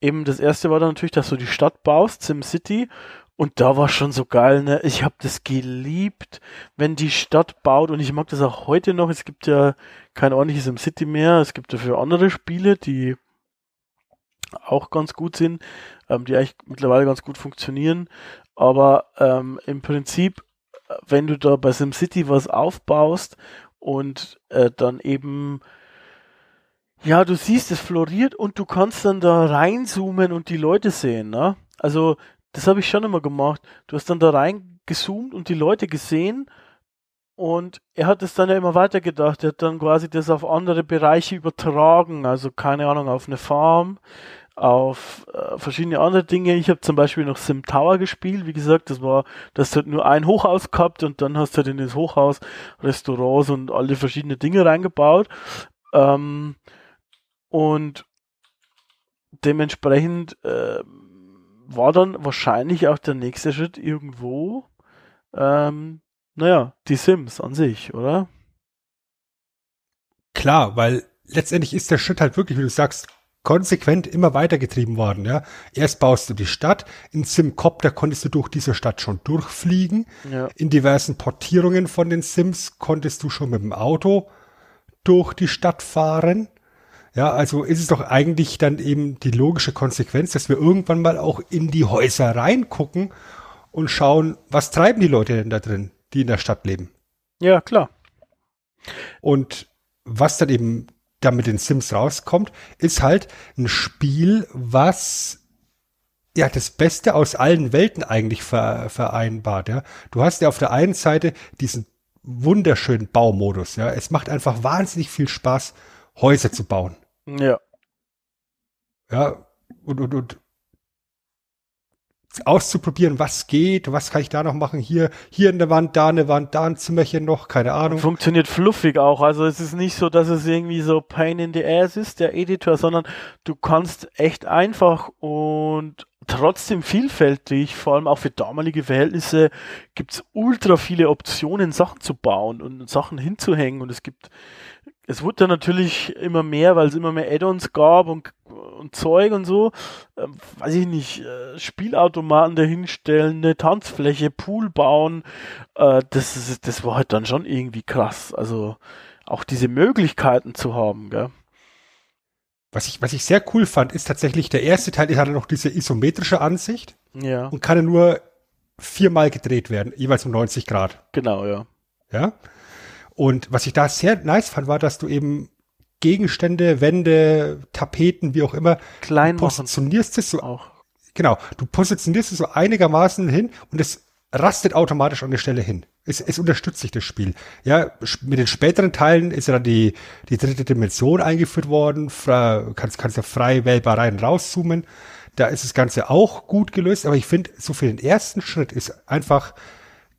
eben das erste war dann natürlich, dass du die Stadt baust, SimCity, und da war schon so geil, ne? Ich habe das geliebt, wenn die Stadt baut und ich mag das auch heute noch. Es gibt ja kein ordentliches im City mehr. Es gibt dafür andere Spiele, die auch ganz gut sind, ähm, die eigentlich mittlerweile ganz gut funktionieren. Aber ähm, im Prinzip, wenn du da bei SimCity was aufbaust und äh, dann eben ja, du siehst, es floriert und du kannst dann da reinzoomen und die Leute sehen, ne? Also das habe ich schon immer gemacht. Du hast dann da reingezoomt und die Leute gesehen und er hat es dann ja immer weitergedacht. Er hat dann quasi das auf andere Bereiche übertragen. Also keine Ahnung, auf eine Farm, auf äh, verschiedene andere Dinge. Ich habe zum Beispiel noch Sim Tower gespielt. Wie gesagt, das war, das hat nur ein Hochhaus gehabt und dann hast du halt in das Hochhaus Restaurants und alle verschiedene Dinge reingebaut. Ähm, und dementsprechend äh, war dann wahrscheinlich auch der nächste Schritt irgendwo, ähm, naja, die Sims an sich, oder? Klar, weil letztendlich ist der Schritt halt wirklich, wie du sagst, konsequent immer weitergetrieben worden, ja. Erst baust du die Stadt, in Simcopter konntest du durch diese Stadt schon durchfliegen, Ja. in diversen Portierungen von den Sims konntest du schon mit dem Auto durch die Stadt fahren. Ja, also ist es doch eigentlich dann eben die logische Konsequenz, dass wir irgendwann mal auch in die Häuser reingucken und schauen, was treiben die Leute denn da drin, die in der Stadt leben. Ja, klar. Und was dann eben da mit den Sims rauskommt, ist halt ein Spiel, was ja das Beste aus allen Welten eigentlich ver vereinbart. Ja, du hast ja auf der einen Seite diesen wunderschönen Baumodus. Ja, es macht einfach wahnsinnig viel Spaß, Häuser zu bauen. Ja. Ja, und, und, und auszuprobieren, was geht, was kann ich da noch machen, hier, hier in der Wand, da eine Wand, da ein Zimmerchen noch, keine Ahnung. Funktioniert fluffig auch. Also es ist nicht so, dass es irgendwie so Pain in the Ass ist, der Editor, sondern du kannst echt einfach und trotzdem vielfältig, vor allem auch für damalige Verhältnisse gibt es ultra viele Optionen, Sachen zu bauen und Sachen hinzuhängen und es gibt es wurde dann natürlich immer mehr, weil es immer mehr Add-ons gab und, und Zeug und so. Ähm, weiß ich nicht, äh, Spielautomaten dahinstellen, eine Tanzfläche, Pool bauen. Äh, das, ist, das war halt dann schon irgendwie krass. Also auch diese Möglichkeiten zu haben, gell? Was ich, was ich sehr cool fand, ist tatsächlich der erste Teil, der hatte noch diese isometrische Ansicht Ja, und kann ja nur viermal gedreht werden, jeweils um 90 Grad. genau, ja. Ja. Und was ich da sehr nice fand, war, dass du eben Gegenstände, Wände, Tapeten, wie auch immer, Klein positionierst es so, auch. genau, du positionierst es so einigermaßen hin und es rastet automatisch an der Stelle hin. Es, es unterstützt sich das Spiel. Ja, mit den späteren Teilen ist ja dann die, die dritte Dimension eingeführt worden. Fra, kannst, kannst ja frei wählbar rein rauszoomen. Da ist das Ganze auch gut gelöst. Aber ich finde, so für den ersten Schritt ist einfach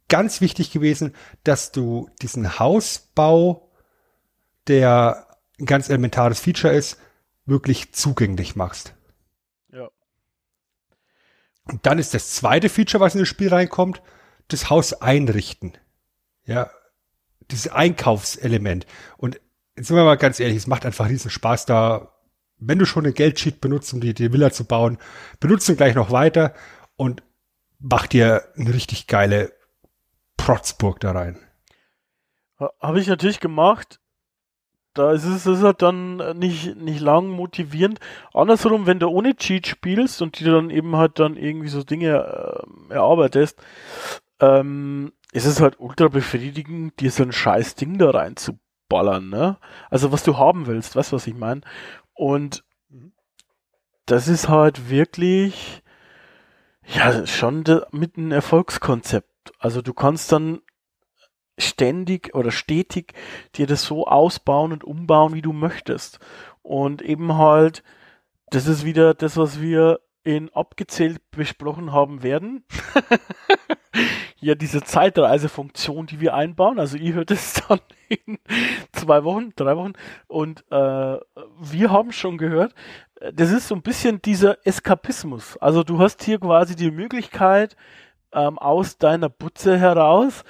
ganz wichtig gewesen, dass du diesen Hausbau, der ein ganz elementares Feature ist, wirklich zugänglich machst. Ja. Und dann ist das zweite Feature, was in das Spiel reinkommt, das Haus einrichten. Ja, dieses Einkaufselement. Und jetzt sind wir mal ganz ehrlich, es macht einfach riesen Spaß da, wenn du schon ein Geldsheet benutzt, um die, die Villa zu bauen, benutzt ihn gleich noch weiter und mach dir eine richtig geile Protzburg da rein. Ha- Habe ich natürlich gemacht. Da ist es ist halt dann äh, nicht, nicht lang motivierend. Andersrum, wenn du ohne Cheat spielst und dir dann eben halt dann irgendwie so Dinge ähm, erarbeitest, ähm, ist es halt ultra befriedigend, dir so ein scheiß Ding da reinzuballern, ne? Also was du haben willst, weißt du, was ich meine? Und das ist halt wirklich, ja, schon de, mit ein Erfolgskonzept. Also du kannst dann ständig oder stetig dir das so ausbauen und umbauen, wie du möchtest. Und eben halt, das ist wieder das, was wir in abgezählt besprochen haben werden. ja, diese Zeitreisefunktion, die wir einbauen. Also ihr hört es dann in zwei Wochen, drei Wochen. Und äh, wir haben schon gehört, äh, das ist so ein bisschen dieser Eskapismus. Also du hast hier quasi die Möglichkeit, ähm, aus deiner Butze heraus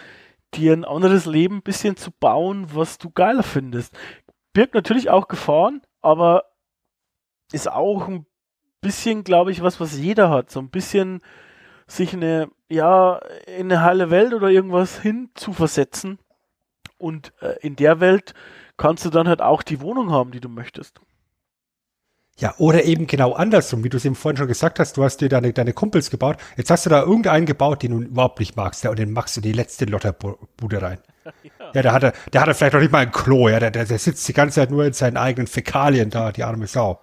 dir ein anderes Leben ein bisschen zu bauen, was du geiler findest. Birgt natürlich auch Gefahren, aber ist auch ein bisschen, glaube ich, was, was jeder hat. So ein bisschen sich eine, ja, in eine heile Welt oder irgendwas hin zu versetzen. Und äh, in der Welt kannst du dann halt auch die Wohnung haben, die du möchtest. Ja, oder eben genau andersrum, wie du es eben vorhin schon gesagt hast, du hast dir deine, deine Kumpels gebaut, jetzt hast du da irgendeinen gebaut, den du überhaupt nicht magst, ja, und den machst du die letzte Lotterbude rein. Ja, der hat er, der hat er vielleicht noch nicht mal ein Klo, ja, der, der, der sitzt die ganze Zeit nur in seinen eigenen Fäkalien da, die arme Sau.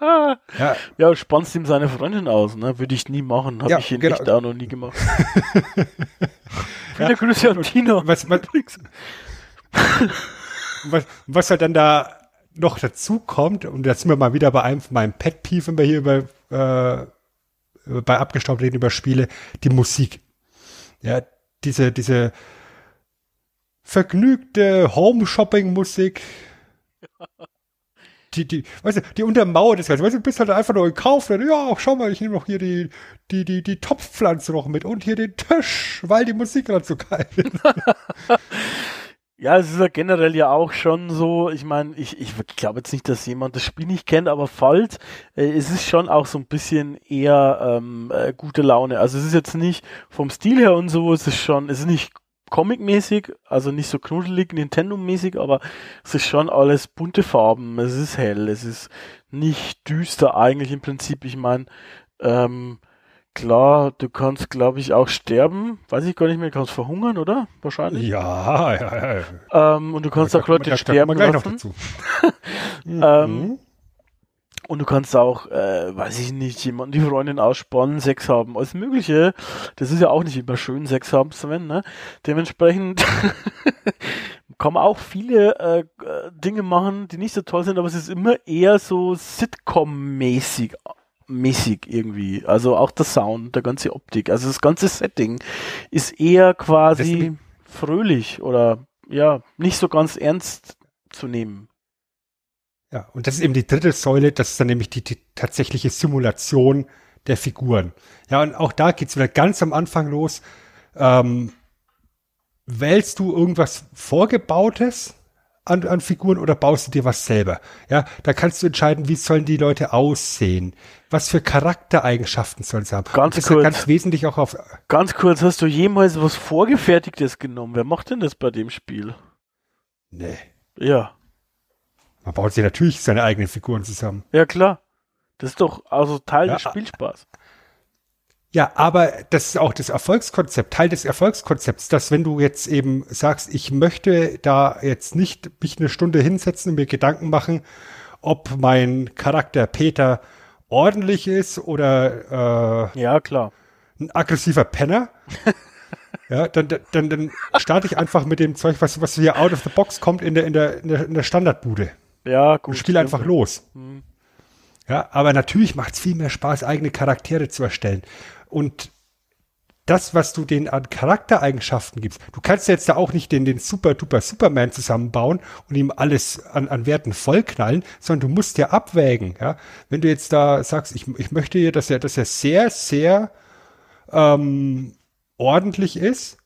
ja, Ja, spannst ihm seine Freundin aus, ne? Würde ich nie machen. Habe Ja, ich in genau. echt auch noch nie gemacht. Viele Grüße an Tino. was, was, was, was halt dann da noch dazu kommt, und da sind wir mal wieder bei einem von meinen Pet Peeve, wenn wir hier über, äh, bei abgestaubt reden über Spiele, die Musik. Ja, diese, diese vergnügte Home-Shopping-Musik, die, die, weißt du, die untermauert das Ganze. Weißt du, du bist halt einfach nur in Kauf. Dann, ja, schau mal, ich nehme noch hier die, die, die, die Topfpflanze noch mit und hier den Tisch, weil die Musik gerade so geil ist. Ja, es ist ja generell ja auch schon so, ich meine, ich, ich glaube jetzt nicht, dass jemand das Spiel nicht kennt, aber falls, äh, es ist schon auch so ein bisschen eher ähm, äh, gute Laune. Also es ist jetzt nicht vom Stil her und so, es ist schon, es ist nicht Comic-mäßig, also nicht so knuddelig, Nintendo-mäßig, aber es ist schon alles bunte Farben, es ist hell, es ist nicht düster eigentlich im Prinzip. Ich meine, ähm, klar, du kannst, glaube ich, auch sterben, weiß ich gar nicht mehr, du kannst verhungern, oder? Wahrscheinlich. Ja, ja, ja. Ähm, und du kannst Da auch Leute da sterben noch lassen. dazu. Ähm, und du kannst auch, äh, weiß ich nicht, jemanden die Freundin ausspannen, Sex haben, alles Mögliche. Das ist ja auch nicht immer schön, Sex haben, Sven, ne? Dementsprechend kann man auch viele äh, äh, Dinge machen, die nicht so toll sind, aber es ist immer eher so Sitcom-mäßig mäßig irgendwie. Also auch der Sound, der ganze Optik, also das ganze Setting ist eher quasi fröhlich oder ja, nicht so ganz ernst zu nehmen. Ja, und das ist eben die dritte Säule, das ist dann nämlich die, die tatsächliche Simulation der Figuren. Ja, und auch da geht's wieder ganz am Anfang los. Ähm, wählst du irgendwas Vorgebautes an, an Figuren oder baust du dir was selber? Ja, da kannst du entscheiden, wie sollen die Leute aussehen? Was für Charaktereigenschaften sollen sie haben? Ganz kurz. ja ganz wesentlich auch auf, Ganz kurz, hast du jemals was Vorgefertigtes genommen? Wer macht denn das bei dem Spiel? nee. Ja, Man baut sich natürlich seine eigenen Figuren zusammen. ja klar. Das ist doch also Teil Ja, des Spielspaß. Ja, aber das ist auch das Erfolgskonzept, Teil des Erfolgskonzepts, dass wenn du jetzt eben sagst, ich möchte da jetzt nicht mich eine Stunde hinsetzen und mir Gedanken machen, ob mein Charakter Peter ordentlich ist oder äh, Ja, klar. ein aggressiver Penner, ja, dann, dann, dann starte ich einfach mit dem Zeug, was, was hier out of the box kommt in der, in der, in der, Standardbude. Ja, gut. Und spiel einfach los. Mhm. Ja, aber natürlich macht es viel mehr Spaß, eigene Charaktere zu erstellen. Und das, was du denen an Charaktereigenschaften gibst, du kannst jetzt da auch nicht den, den super duper Superman zusammenbauen und ihm alles an, an Werten vollknallen, sondern du musst ja abwägen, ja. Wenn du jetzt da sagst, ich, ich möchte hier, dass er, dass er sehr, sehr ähm, ordentlich ist,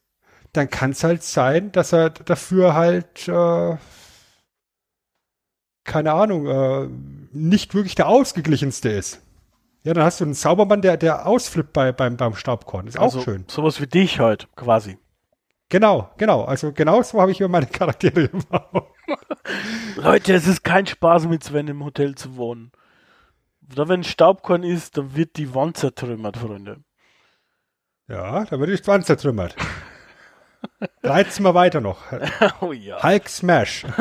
dann kann es halt sein, dass er dafür halt äh, keine Ahnung, äh, nicht wirklich der ausgeglichenste ist. Ja, dann hast du einen Zaubermann, der, der ausflippt bei, beim, beim Staubkorn. Ist auch also, schön. Sowas wie dich halt, quasi. Genau, genau. Also genau so habe ich immer meine Charaktere gebaut. Leute, es ist kein Spaß mit Sven im Hotel zu wohnen. Da wenn Staubkorn ist, dann wird die Wand zertrümmert, Freunde. Ja, da wird die Wand zertrümmert. Reizen wir weiter noch. oh ja. Hulk Smash.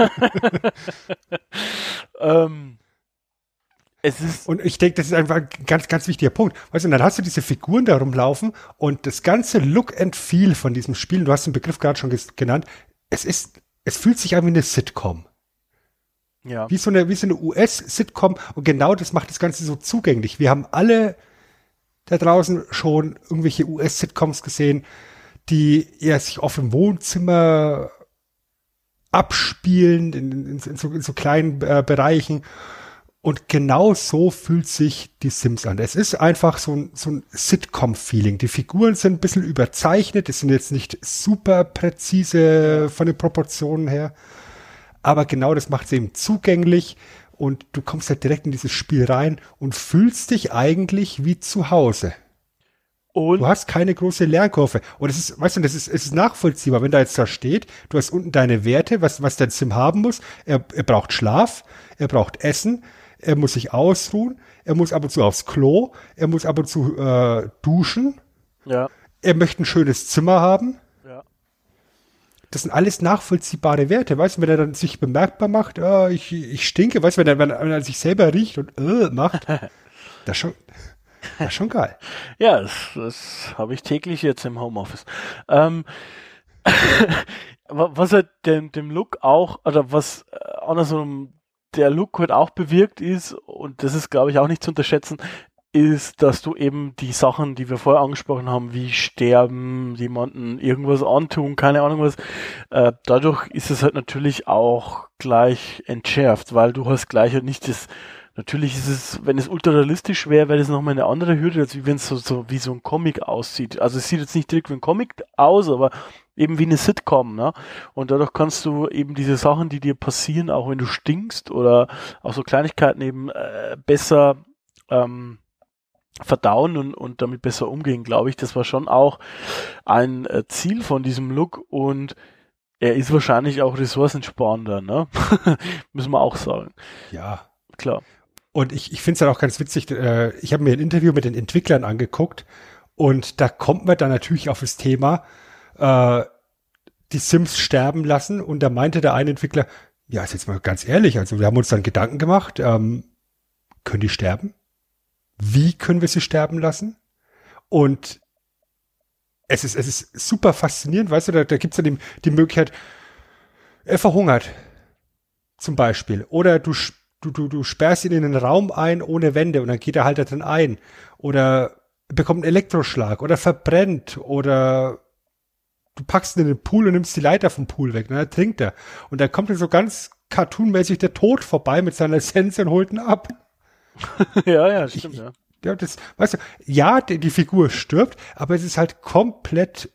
Ähm, Und ich denke, das ist einfach ein ganz, ganz wichtiger Punkt. Weißt du, und dann hast du diese Figuren da rumlaufen und das ganze Look and Feel von diesem Spiel, du hast den Begriff gerade schon genannt, es ist, es fühlt sich an wie eine Sitcom. ja. Wie so eine, wie so eine US-Sitcom. Und genau das macht das Ganze so zugänglich. Wir haben alle da draußen schon irgendwelche US-Sitcoms gesehen, die ja sich oft im Wohnzimmer abspielen, in, in, in, so, in so kleinen äh, Bereichen. Und genau so fühlt sich die Sims an. Es ist einfach so ein, so ein Sitcom-Feeling. Die Figuren sind ein bisschen überzeichnet, die sind jetzt nicht super präzise von den Proportionen her. Aber genau das macht es eben zugänglich und du kommst halt direkt in dieses Spiel rein und fühlst dich eigentlich wie zu Hause. Und Du hast keine große Lernkurve. Und es ist, weißt du, das ist, es ist nachvollziehbar, wenn da jetzt da steht, du hast unten deine Werte, was, was dein Sim haben muss. Er, er braucht Schlaf, er braucht Essen, er muss sich ausruhen, er muss ab und zu aufs Klo, er muss ab und zu äh, duschen, ja, er möchte ein schönes Zimmer haben. ja. Das sind alles nachvollziehbare Werte, weißt du, wenn er dann sich bemerkbar macht, ah, ich, ich stinke, weißt du, wenn er, wenn er, er sich selber riecht und äh, macht, das ist schon, das schon geil. Ja, das, das habe ich täglich jetzt im Homeoffice. Ähm, wa- was halt dem, dem Look auch, oder was äh, andersrum der Look halt auch bewirkt ist, und das ist, glaube ich, auch nicht zu unterschätzen, ist, dass du eben die Sachen, die wir vorher angesprochen haben, wie sterben, jemanden irgendwas antun, keine Ahnung was, äh, dadurch ist es halt natürlich auch gleich entschärft, weil du hast gleich halt nicht das, natürlich ist es, wenn es ultra realistisch wäre, wäre das nochmal eine andere Hürde, als wenn es so, so wie so ein Comic aussieht. Also es sieht jetzt nicht direkt wie ein Comic aus, aber eben wie eine Sitcom, ne? Und dadurch kannst du eben diese Sachen, die dir passieren, auch wenn du stinkst oder auch so Kleinigkeiten eben äh, besser ähm, verdauen und, und damit besser umgehen, glaube ich. Das war schon auch ein äh, Ziel von diesem Look und er ist wahrscheinlich auch ressourcensparender, ne? Müssen wir auch sagen. Ja. Klar. Und ich, ich finde es dann auch ganz witzig, äh, ich habe mir ein Interview mit den Entwicklern angeguckt und da kommt man dann natürlich auf das Thema, äh, die Sims sterben lassen und da meinte der eine Entwickler, ja, ist jetzt mal ganz ehrlich, also wir haben uns dann Gedanken gemacht, ähm, können die sterben? Wie können wir sie sterben lassen? Und es ist, es ist super faszinierend, weißt du, da, da gibt es dann die, die Möglichkeit, er verhungert, zum Beispiel. Oder du, du, du, du sperrst ihn in einen Raum ein ohne Wände und dann geht er halt da drin ein. Oder bekommt einen Elektroschlag oder verbrennt oder du packst ihn in den Pool und nimmst die Leiter vom Pool weg, dann ertrinkt er. Und dann kommt dann so ganz cartoonmäßig der Tod vorbei mit seiner Essenz und holt ihn ab. ja, ja, stimmt, ja. Ja, das, weißt du, ja, die, die Figur stirbt, aber es ist halt komplett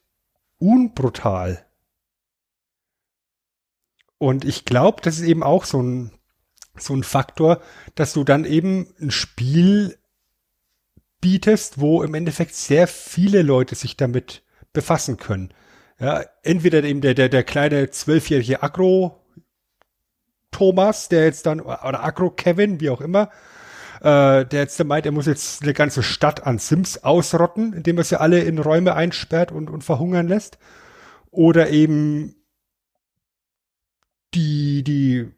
unbrutal. Und ich glaube, das ist eben auch so ein, so ein Faktor, dass du dann eben ein Spiel bietest, wo im Endeffekt sehr viele Leute sich damit befassen können. Ja, entweder eben der, der, der kleine zwölfjährige Agro Thomas, der jetzt dann, oder Agro Kevin, wie auch immer, äh, der jetzt meint, er muss jetzt eine ganze Stadt an Sims ausrotten, indem er sie alle in Räume einsperrt und, und verhungern lässt. Oder eben die, die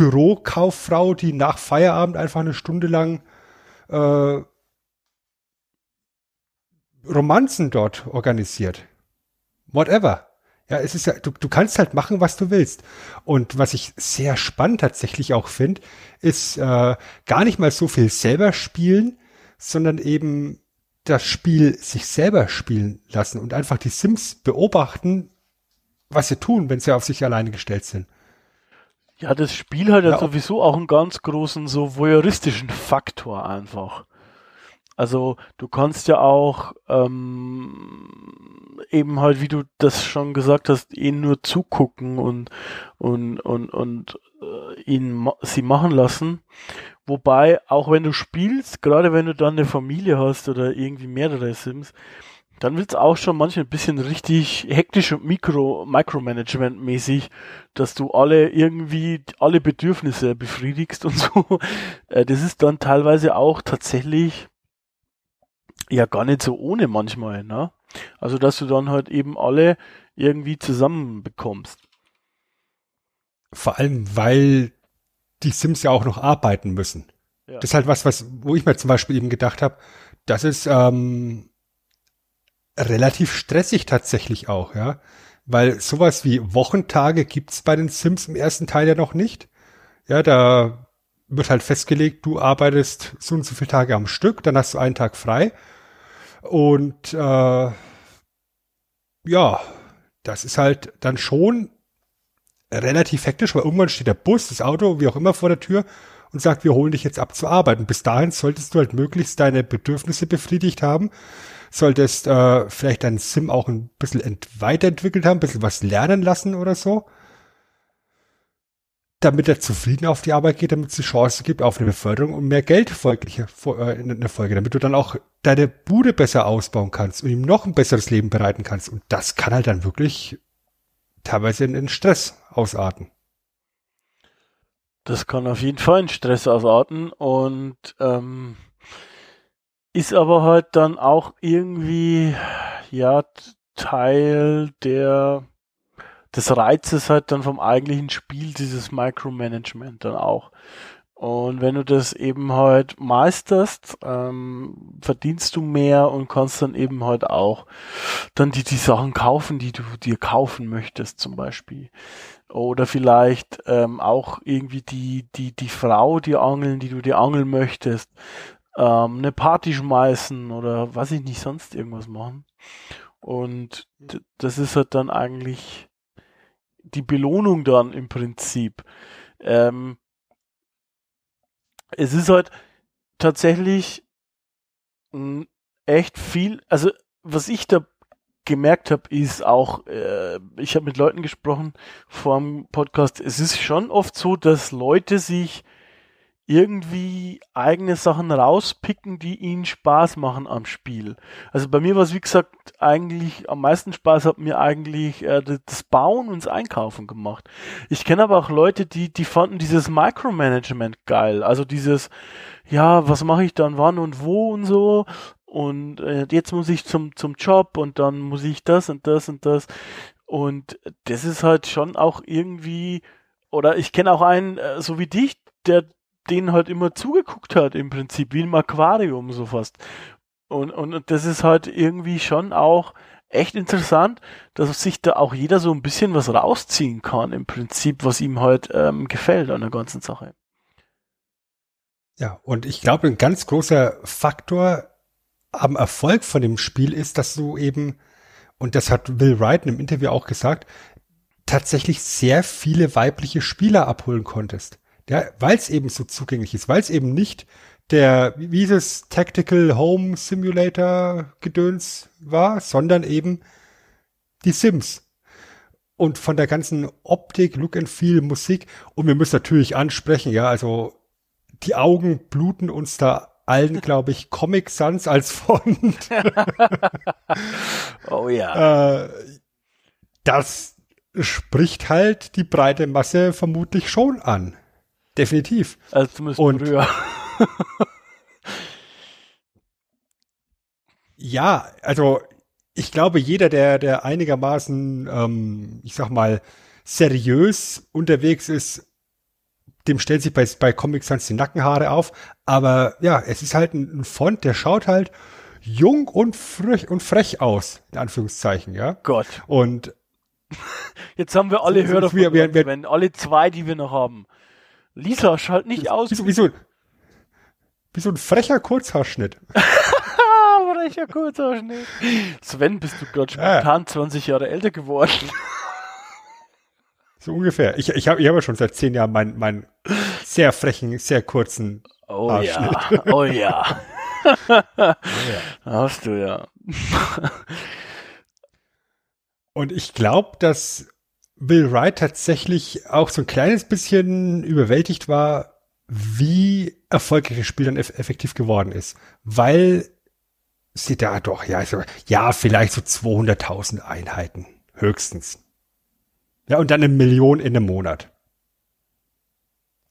Bürokauffrau, die nach Feierabend einfach eine Stunde lang äh, Romanzen dort organisiert. Whatever. Ja, es ist ja, du, du kannst halt machen, was du willst. Und was ich sehr spannend tatsächlich auch finde, ist äh, gar nicht mal so viel selber spielen, sondern eben das Spiel sich selber spielen lassen und einfach die Sims beobachten, was sie tun, wenn sie auf sich alleine gestellt sind. Ja, das Spiel hat ja, Ja, sowieso auch einen ganz großen so voyeuristischen Faktor einfach. Also du kannst ja auch ähm, eben halt, wie du das schon gesagt hast, ihnen nur zugucken und und und und äh, ihn ma sie machen lassen. Wobei auch wenn du spielst, gerade wenn du dann eine Familie hast oder irgendwie mehrere Sims, dann wird's auch schon manchmal ein bisschen richtig hektisch und Mikro Micromanagement mäßig, dass du alle irgendwie alle Bedürfnisse befriedigst und so. Äh, Das ist dann teilweise auch tatsächlich ja gar nicht so ohne manchmal, ne? Also dass du dann halt eben alle irgendwie zusammenbekommst. Vor allem, weil die Sims ja auch noch arbeiten müssen. Ja. Das ist halt was, was, wo ich mir zum Beispiel eben gedacht habe, das ist ähm, relativ stressig tatsächlich auch, ja. Weil sowas wie Wochentage gibt's bei den Sims im ersten Teil ja noch nicht. Ja, da wird halt festgelegt, du arbeitest so und so viele Tage am Stück, dann hast du einen Tag frei. Und äh, ja, das ist halt dann schon relativ hektisch, weil irgendwann steht der Bus, das Auto, wie auch immer vor der Tür und sagt, wir holen dich jetzt ab zur Arbeit. Und bis dahin solltest du halt möglichst deine Bedürfnisse befriedigt haben, solltest äh, vielleicht deinen Sim auch ein bisschen ent weiterentwickelt haben, ein bisschen was lernen lassen oder so, damit er zufrieden auf die Arbeit geht, damit es die Chance gibt auf eine Beförderung und mehr Geld folglich, äh, in der Folge, damit du dann auch deine Bude besser ausbauen kannst und ihm noch ein besseres Leben bereiten kannst. Und das kann halt dann wirklich teilweise in, in Stress ausarten. Das kann auf jeden Fall in Stress ausarten und ähm, ist aber halt dann auch irgendwie ja Teil der des Reizes halt dann vom eigentlichen Spiel, dieses Micromanagement dann auch. Und wenn du das eben halt meisterst, ähm, verdienst du mehr und kannst dann eben halt auch dann die, die Sachen kaufen, die du dir kaufen möchtest, zum Beispiel. Oder vielleicht ähm, auch irgendwie die, die, die Frau dir angeln, die du dir angeln möchtest. Ähm, eine Party schmeißen oder was ich nicht sonst irgendwas machen. Und das ist halt dann eigentlich die Belohnung dann im Prinzip. Ähm, es ist halt tatsächlich echt viel, also was ich da gemerkt habe, ist auch, äh, ich habe mit Leuten gesprochen vor dem Podcast, es ist schon oft so, dass Leute sich irgendwie eigene Sachen rauspicken, die ihnen Spaß machen am Spiel. Also bei mir war es, wie gesagt, eigentlich am meisten Spaß hat mir eigentlich äh, das- Bauen und das Einkaufen gemacht. Ich kenne aber auch Leute, die, die fanden dieses Micromanagement geil. Also dieses, ja, was mache ich dann wann und wo und so. Und äh, jetzt muss ich zum, zum Job und dann muss ich das und das und das. Und das ist halt schon auch irgendwie, oder ich kenne auch einen, äh, so wie dich, der den halt immer zugeguckt hat, im Prinzip, wie im Aquarium so fast. Und, und, und das ist halt irgendwie schon auch echt interessant, dass sich da auch jeder so ein bisschen was rausziehen kann, im Prinzip, was ihm halt ähm, gefällt an der ganzen Sache. Ja, und ich glaube, ein ganz großer Faktor am Erfolg von dem Spiel ist, dass du eben, und das hat Will Wright im Interview auch gesagt, tatsächlich sehr viele weibliche Spieler abholen konntest. Ja, weil es eben so zugänglich ist, weil es eben nicht der, wie dieses Tactical Home Simulator Gedöns war, sondern eben die Sims. Und von der ganzen Optik, Look and Feel, Musik. Und wir müssen natürlich ansprechen, ja, also die Augen bluten uns da allen, glaube ich, Comic Sans als Font. Oh ja. äh, das spricht halt die breite Masse vermutlich schon an. Definitiv. Also zumindest und- früher. Ja, also ich glaube, jeder, der, der einigermaßen, ähm, ich sag mal, seriös unterwegs ist, dem stellt sich bei, bei Comic Sans die Nackenhaare auf. Aber ja, es ist halt ein, ein Font, der schaut halt jung und frech und frech aus, in Anführungszeichen, ja. Gott. Und Jetzt haben wir alle So- Hörer wie- wie- wie- wenn alle zwei, die wir noch haben. Lisa, schalt nicht aus. wie so, wie so, wie so ein frecher Kurzhaarschnitt. Welcher Kurzausschnitt. Sven, bist du gerade Ja. spontan 20 Jahre älter geworden? So ungefähr. Ich, ich habe ich hab ja schon seit zehn Jahren meinen meinen sehr frechen, sehr kurzen Oh Haarschnitt. ja, oh ja. Hast du ja. Und ich glaube, dass Bill Wright tatsächlich auch so ein kleines bisschen überwältigt war, wie erfolgreich das Spiel dann eff effektiv geworden ist. Weil sie da doch, ja, ja, vielleicht so 200.000 Einheiten. Höchstens. Ja, und dann eine Million in einem Monat.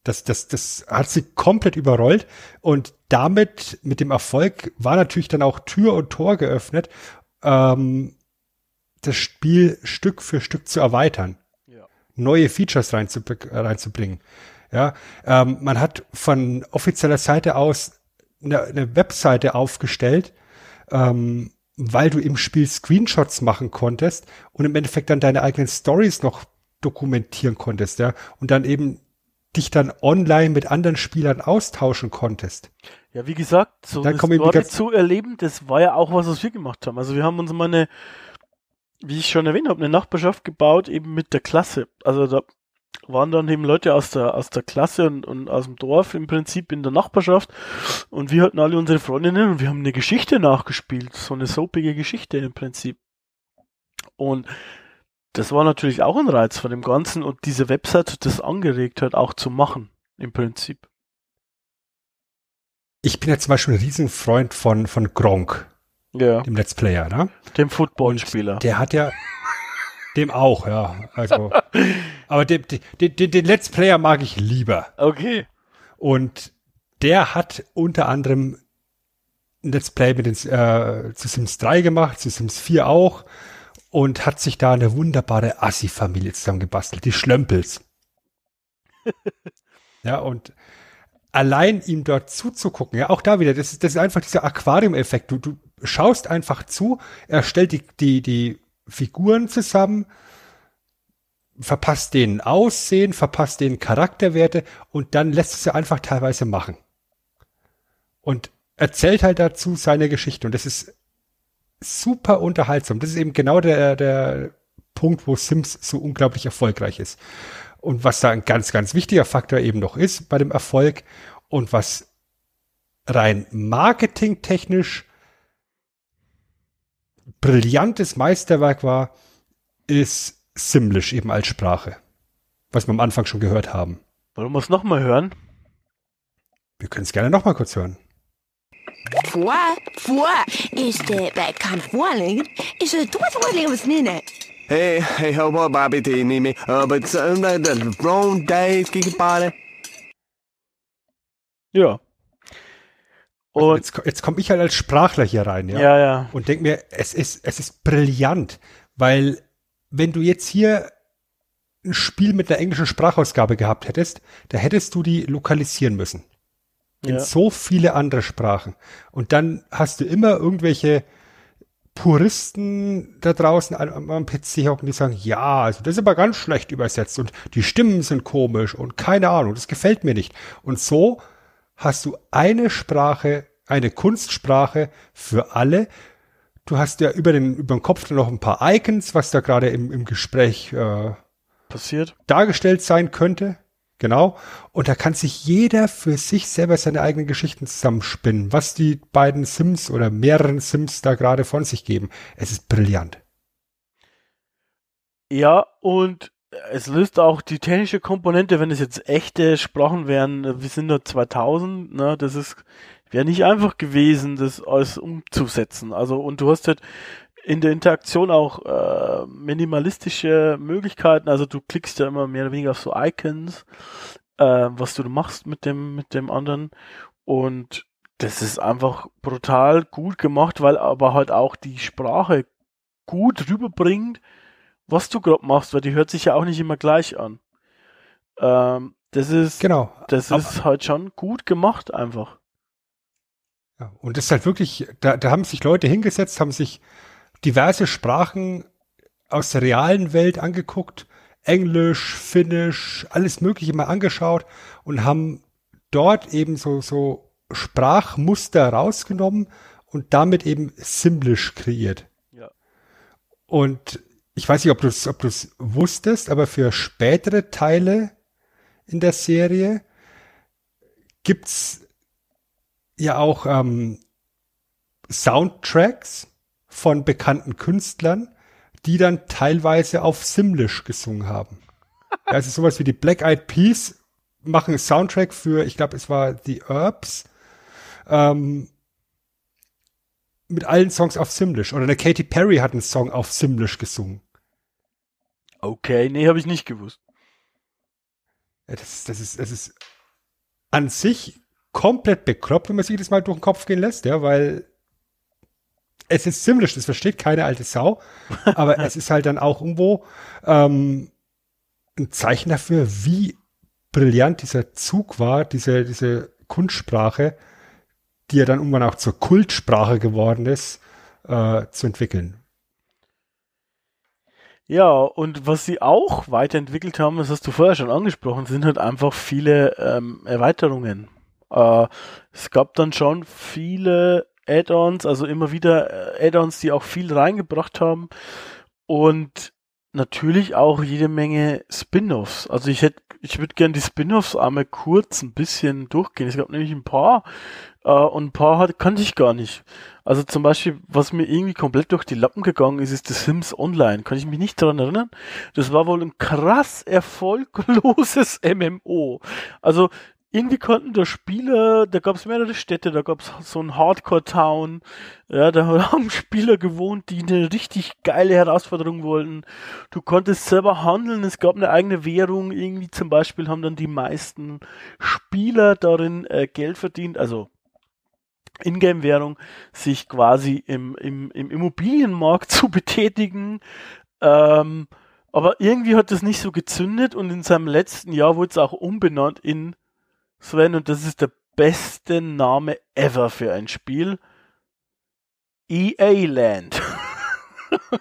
Das, das, das hat sie komplett überrollt. Und damit, mit dem Erfolg, war natürlich dann auch Tür und Tor geöffnet, ähm, das Spiel Stück für Stück zu erweitern, Ja. neue Features reinzubr- reinzubringen. Ja, ähm, man hat von offizieller Seite aus eine, eine Webseite aufgestellt, ähm, weil du im Spiel Screenshots machen konntest und im Endeffekt dann deine eigenen Stories noch dokumentieren konntest, ja, und dann eben dich dann online mit anderen Spielern austauschen konntest. Ja, wie gesagt, so Dann eine Story zu erleben, das war ja auch was, was wir gemacht haben. Also wir haben uns mal eine, wie ich schon erwähnt habe, eine Nachbarschaft gebaut, eben mit der Klasse. Also da waren dann eben Leute aus der, aus der Klasse und, und aus dem Dorf im Prinzip in der Nachbarschaft und wir hatten alle unsere Freundinnen und wir haben eine Geschichte nachgespielt, so eine soapige Geschichte im Prinzip. Und das war natürlich auch ein Reiz von dem Ganzen und diese Website hat das angeregt hat, auch zu machen, im Prinzip. Ich bin ja zum Beispiel ein Riesenfreund von, von Gronk, Ja, dem Let's Player, ne? dem Footballspieler. Der hat ja dem auch, ja. Also, aber den, den, den, Let's Player mag ich lieber. Okay. Und der hat unter anderem ein Let's Play mit den, äh, zu Sims 3 gemacht, zu Sims 4 auch und hat sich da eine wunderbare Assi-Familie zusammengebastelt, die Schlömpels. ja, und allein ihm dort zuzugucken, ja, auch da wieder, das ist, das ist einfach dieser Aquarium-Effekt. Du, du schaust einfach zu, er stellt die, die, die Figuren zusammen, verpasst denen Aussehen, verpasst denen Charakterwerte und dann lässt es sie einfach teilweise machen. Und erzählt halt dazu seine Geschichte und das ist super unterhaltsam. Das ist eben genau der, der Punkt, wo Sims so unglaublich erfolgreich ist. Und was da ein ganz, ganz wichtiger Faktor eben noch ist bei dem Erfolg und was rein marketingtechnisch brillantes Meisterwerk war, ist Simlish eben als Sprache. Was wir am Anfang schon gehört haben. Wollen wir es nochmal hören? Wir können es gerne nochmal kurz hören. Fua, fua, is det bekantvarlig? Is het doodwoordelijk sneeuw? Hey, hey, ho, ho, Bobby, die niet meer. Uh, but some of the wrong days, kijk je Ja. Und Und jetzt, jetzt komme ich halt als Sprachler hier rein, ja. ja, ja. Und denk mir, es ist, es ist brillant, weil wenn du jetzt hier ein Spiel mit einer englischen Sprachausgabe gehabt hättest, da hättest du die lokalisieren müssen. In Ja. so viele andere Sprachen. Und dann hast du immer irgendwelche Puristen da draußen am, am PC hocken, die sagen, ja, also das ist aber ganz schlecht übersetzt und die Stimmen sind komisch und keine Ahnung, das gefällt mir nicht. Und so hast du eine Sprache, eine Kunstsprache für alle. Du hast ja über den, über den Kopf dann noch ein paar Icons, was da gerade im, im Gespräch äh, Passiert. dargestellt sein könnte. Genau. Und da kann sich jeder für sich selber seine eigenen Geschichten zusammenspinnen, was die beiden Sims oder mehreren Sims da gerade von sich geben. Es ist brillant. Ja, und es löst auch die technische Komponente, wenn es jetzt echte Sprachen wären, wir sind da 2000, ne, das ist, wäre nicht einfach gewesen, das alles umzusetzen. Also, und du hast halt in der Interaktion auch äh, minimalistische Möglichkeiten, also du klickst ja immer mehr oder weniger auf so Icons, äh, was du machst mit dem, mit dem anderen und das ist einfach brutal gut gemacht, weil aber halt auch die Sprache gut rüberbringt, was du gerade machst, weil die hört sich ja auch nicht immer gleich an. Ähm, das ist, Genau. das Aber- ist halt schon gut gemacht einfach. Ja, und das ist halt wirklich, da, da haben sich Leute hingesetzt, haben sich diverse Sprachen aus der realen Welt angeguckt, Englisch, Finnisch, alles Mögliche mal angeschaut und haben dort eben so, so Sprachmuster rausgenommen und damit eben Simlish kreiert. Ja. Und ich weiß nicht, ob du es ob du's wusstest, aber für spätere Teile in der Serie gibt's ja auch ähm, Soundtracks von bekannten Künstlern, die dann teilweise auf Simlish gesungen haben. Also sowas wie die Black Eyed Peas machen einen Soundtrack für, ich glaube, es war The Herbs, ähm, mit allen Songs auf Simlish. Oder eine Katy Perry hat einen Song auf Simlish gesungen. Okay, nee, habe ich nicht gewusst. Ja, das, das, ist, das ist an sich komplett bekloppt, wenn man sich das mal durch den Kopf gehen lässt, ja, weil es ist Simlish, das versteht keine alte Sau, aber es ist halt dann auch irgendwo ähm, ein Zeichen dafür, wie brillant dieser Zug war, diese, diese Kunstsprache, die ja dann irgendwann auch zur Kultsprache geworden ist, äh, zu entwickeln. Ja, und was sie auch weiterentwickelt haben, das hast du vorher schon angesprochen, sind halt einfach viele ähm, Erweiterungen. Äh, es gab dann schon viele Add-ons, also immer wieder äh, Add-ons, die auch viel reingebracht haben und natürlich auch jede Menge Spin-offs. Also ich hätte, ich würde gern die Spin-offs einmal kurz ein bisschen durchgehen. Es gab nämlich ein paar äh, und ein paar hat, kannte ich gar nicht. Also zum Beispiel, was mir irgendwie komplett durch die Lappen gegangen ist, ist The Sims Online. Kann ich mich nicht daran erinnern. Das war wohl ein krass erfolgloses MMO. Also irgendwie konnten da Spieler, da gab es mehrere Städte, da gab es so ein Hardcore-Town, ja, da haben Spieler gewohnt, die eine richtig geile Herausforderung wollten. Du konntest selber handeln, es gab eine eigene Währung, irgendwie zum Beispiel haben dann die meisten Spieler darin äh, Geld verdient, also Ingame-Währung, sich quasi im, im, im Immobilienmarkt zu betätigen. Ähm, aber irgendwie hat das nicht so gezündet und in seinem letzten Jahr wurde es auch umbenannt in Sven und das ist der beste Name ever für ein Spiel. EA Land.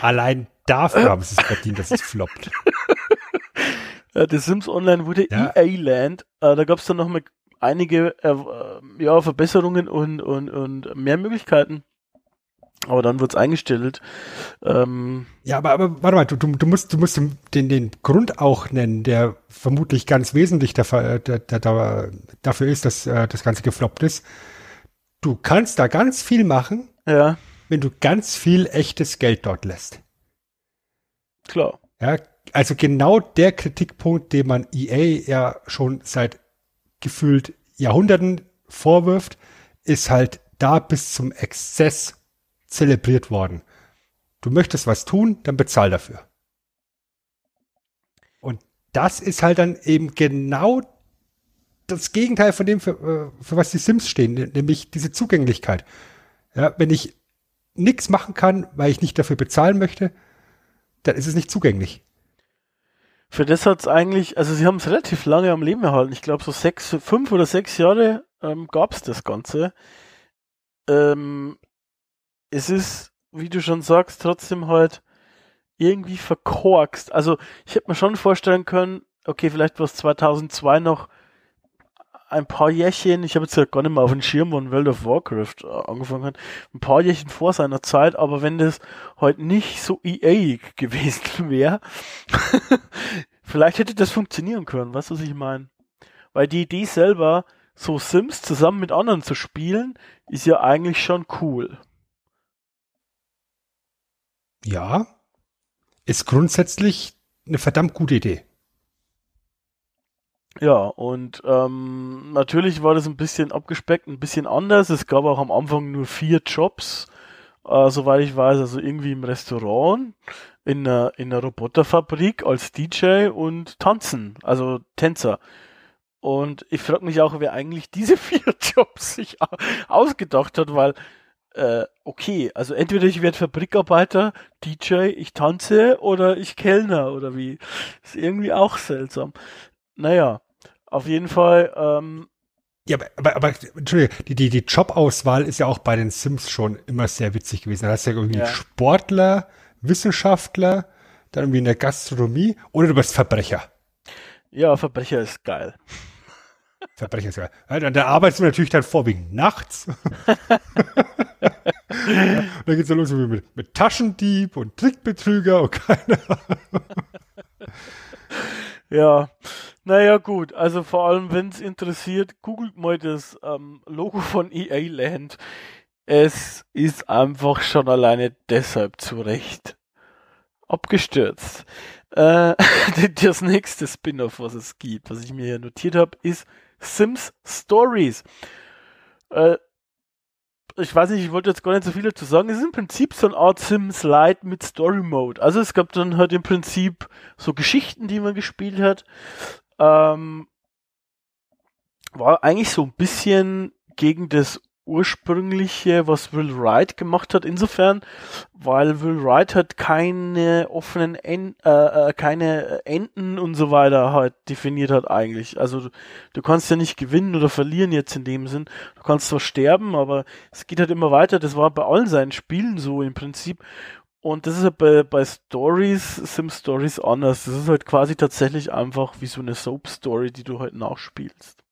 Allein dafür haben sie es verdient, dass es floppt. Ja, The Sims Online wurde Ja. EA Land. Äh, da gab es dann noch mal einige äh, äh, ja, Verbesserungen und, und, und mehr Möglichkeiten. Aber dann wird es eingestellt. Ähm, Ja, aber, aber warte mal, du, du, musst, du musst den, den Grund auch nennen, der vermutlich ganz wesentlich dafür, der, der, dafür ist, dass äh, das Ganze gefloppt ist. Du kannst da ganz viel machen, ja, wenn du ganz viel echtes Geld dort lässt. klar. Ja, also genau der Kritikpunkt, den man EA ja schon seit gefühlt Jahrhunderten vorwirft, ist halt da bis zum Exzess zelebriert worden. Du möchtest was tun, dann bezahl dafür. Und das ist halt dann eben genau das Gegenteil von dem, für, äh, für was die Sims stehen, nämlich diese Zugänglichkeit. Ja, wenn ich nichts machen kann, weil ich nicht dafür bezahlen möchte, dann ist es nicht zugänglich. Für das hat es eigentlich, also sie haben es relativ lange am Leben erhalten. Ich glaube, so sechs, fünf oder sechs Jahre ähm, gab es das Ganze. Ähm, es ist, wie du schon sagst, trotzdem halt irgendwie verkorkst. Also ich hätte mir schon vorstellen können, okay, vielleicht war es 2002 noch ein paar Jährchen, ich habe jetzt ja gar nicht mehr auf den Schirm, wann World of Warcraft äh, angefangen hat, ein paar Jährchen vor seiner Zeit, aber wenn das heute nicht so EA gewesen wäre, Vielleicht hätte das funktionieren können, weißt du, was ich meine? Weil die Idee selber, so Sims zusammen mit anderen zu spielen, ist ja eigentlich schon cool. Ja, ist grundsätzlich eine verdammt gute Idee. Ja, und ähm, natürlich war das ein bisschen abgespeckt, ein bisschen anders. Es gab auch am Anfang nur vier Jobs, äh, soweit ich weiß, also irgendwie im Restaurant, in einer, in einer Roboterfabrik als DJ und tanzen, also Tänzer. Und ich frage mich auch, wer eigentlich diese vier Jobs sich au- ausgedacht hat, weil, äh, okay, also entweder ich werde Fabrikarbeiter, DJ, ich tanze oder ich Kellner oder wie. Ist irgendwie auch seltsam. Naja, auf jeden Fall, ähm, Ja, aber, aber, aber Entschuldigung, die, die, die Jobauswahl ist ja auch bei den Sims schon immer sehr witzig gewesen. Da hast du ja irgendwie Ja. Sportler, Wissenschaftler, dann irgendwie in der Gastronomie oder du bist Verbrecher. ja, Verbrecher ist geil. Verbrecher ist ja. ja dann, da arbeitest du natürlich dann vorwiegend nachts. ja, und dann geht's dann los mit, mit Taschendieb und Trickbetrüger und keine Ja, naja gut, also vor allem, wenn es interessiert, googelt mal das ähm, Logo von EA Land. Es ist einfach schon alleine deshalb zu Recht abgestürzt. Äh, das nächste Spin-off, was es gibt, was ich mir hier notiert habe, ist Sims Stories. Äh, ich weiß nicht, ich wollte jetzt gar nicht so viel dazu sagen. Es ist im Prinzip so eine Art Sims Light mit Story Mode. Also es gab dann halt im Prinzip so Geschichten, die man gespielt hat. Ähm, war eigentlich so ein bisschen gegen das ursprüngliche, was Will Wright gemacht hat, insofern, weil Will Wright hat keine offenen en äh, äh, keine Enden und so weiter halt definiert hat eigentlich. Also du, du kannst ja nicht gewinnen oder verlieren jetzt in dem Sinn. Du kannst zwar sterben, aber es geht halt immer weiter. Das war bei allen seinen Spielen so im Prinzip. Und das ist halt bei, bei Stories, Sim Stories anders. Das ist halt quasi tatsächlich einfach wie so eine Soap Story, die du halt nachspielst.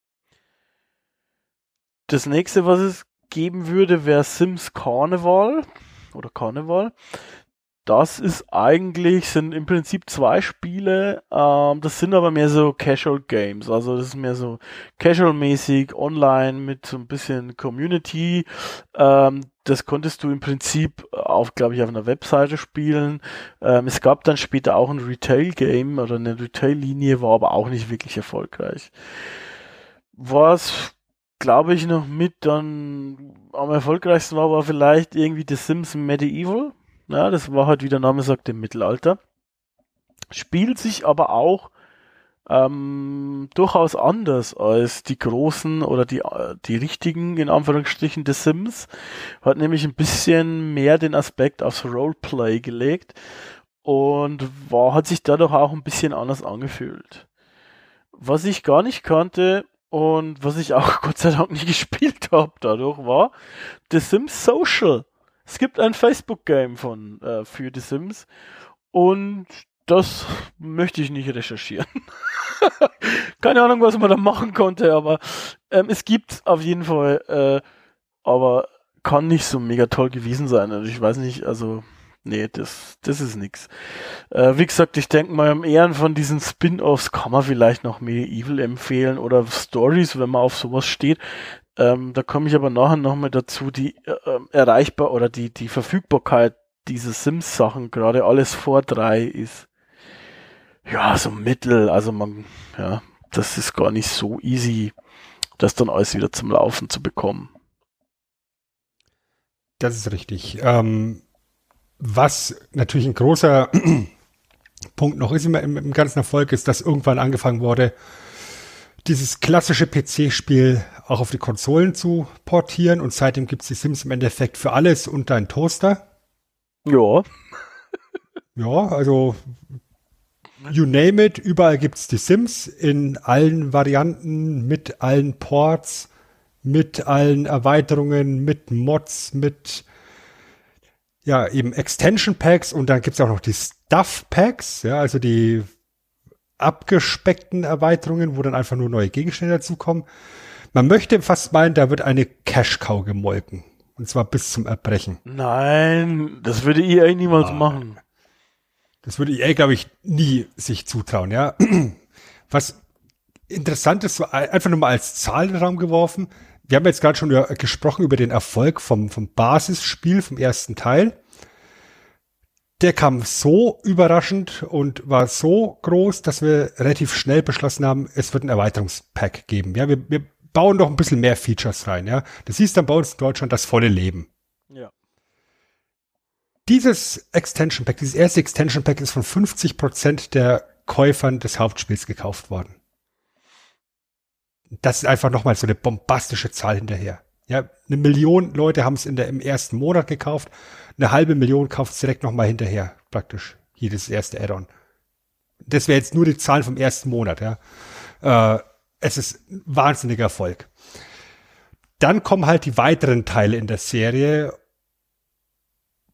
Das nächste, was es geben würde, wäre Sims Carnival oder Carnival. Das ist eigentlich, sind im Prinzip zwei Spiele, ähm, das sind aber mehr so Casual Games, also das ist mehr so Casual-mäßig, online mit so ein bisschen Community. Ähm, das konntest du im Prinzip auf, glaube ich, auf einer Webseite spielen. Ähm, es gab dann später auch ein Retail-Game oder eine Retail-Linie, war aber auch nicht wirklich erfolgreich. Was, glaube ich, noch mit dann am erfolgreichsten war, war vielleicht irgendwie The Sims Medieval. Ja, das war halt, wie der Name sagt, im Mittelalter. Spielt sich aber auch ähm, durchaus anders als die großen oder die, äh, die richtigen, in Anführungsstrichen, The Sims. Hat nämlich ein bisschen mehr den Aspekt aufs Roleplay gelegt und war, hat sich dadurch auch ein bisschen anders angefühlt. Was ich gar nicht kannte und was ich auch Gott sei Dank nicht gespielt habe dadurch war The Sims Social. Es gibt ein Facebook-Game von äh, für The Sims und das möchte ich nicht recherchieren. Keine Ahnung, was man da machen konnte, aber ähm, es gibt auf jeden Fall, äh, aber kann nicht so mega toll gewesen sein. Also ich weiß nicht, also nee, das, das ist nix. Äh, wie gesagt, ich denke mal, im Ehren von diesen Spin-offs kann man vielleicht noch Medieval empfehlen oder Stories, wenn man auf sowas steht. Ähm, da komme ich aber nachher nochmal dazu, die äh, ähm, erreichbar oder die, die Verfügbarkeit dieser Sims-Sachen, gerade alles vor drei ist ja so mittel. Also man, ja, das ist gar nicht so easy, das dann alles wieder zum Laufen zu bekommen. Das ist richtig. Ähm, was natürlich ein großer Punkt noch ist im, im ganzen Erfolg, ist, dass irgendwann angefangen wurde, dieses klassische PC-Spiel auch auf die Konsolen zu portieren und seitdem gibt es die Sims im Endeffekt für alles und ein Toaster. Ja, Ja, also you name it, überall gibt's die Sims in allen Varianten, mit allen Ports, mit allen Erweiterungen, mit Mods, mit ja, eben Extension Packs und dann gibt's auch noch die Stuff Packs, ja, also die abgespeckten Erweiterungen, wo dann einfach nur neue Gegenstände dazukommen. Man möchte fast meinen, da wird eine Cash Cow gemolken. Und zwar bis zum Erbrechen. nein, das würde EA niemals Ah. machen. Das würde EA, glaube ich, nie sich zutrauen, ja. Was interessant ist, einfach nur mal als Zahl in den Raum geworfen. Wir haben jetzt gerade schon über, gesprochen über den Erfolg vom, vom Basisspiel, vom ersten Teil. Der kam so überraschend und war so groß, dass wir relativ schnell beschlossen haben, es wird ein Erweiterungspack geben. Ja, wir, wir bauen doch ein bisschen mehr Features rein, ja. Das hieß dann bei uns in Deutschland das volle Leben. Ja. Dieses Extension Pack, dieses erste Extension Pack ist von 50 Prozent der Käufern des Hauptspiels gekauft worden. Das ist einfach nochmal so eine bombastische Zahl hinterher. Ja, eine Million Leute haben es in der, im ersten Monat gekauft. Eine halbe Million kauft es direkt nochmal hinterher, praktisch. Jedes erste Add-on. Das wäre jetzt nur die Zahlen vom ersten Monat, ja. Äh, es ist ein wahnsinniger Erfolg. Dann kommen halt die weiteren Teile in der Serie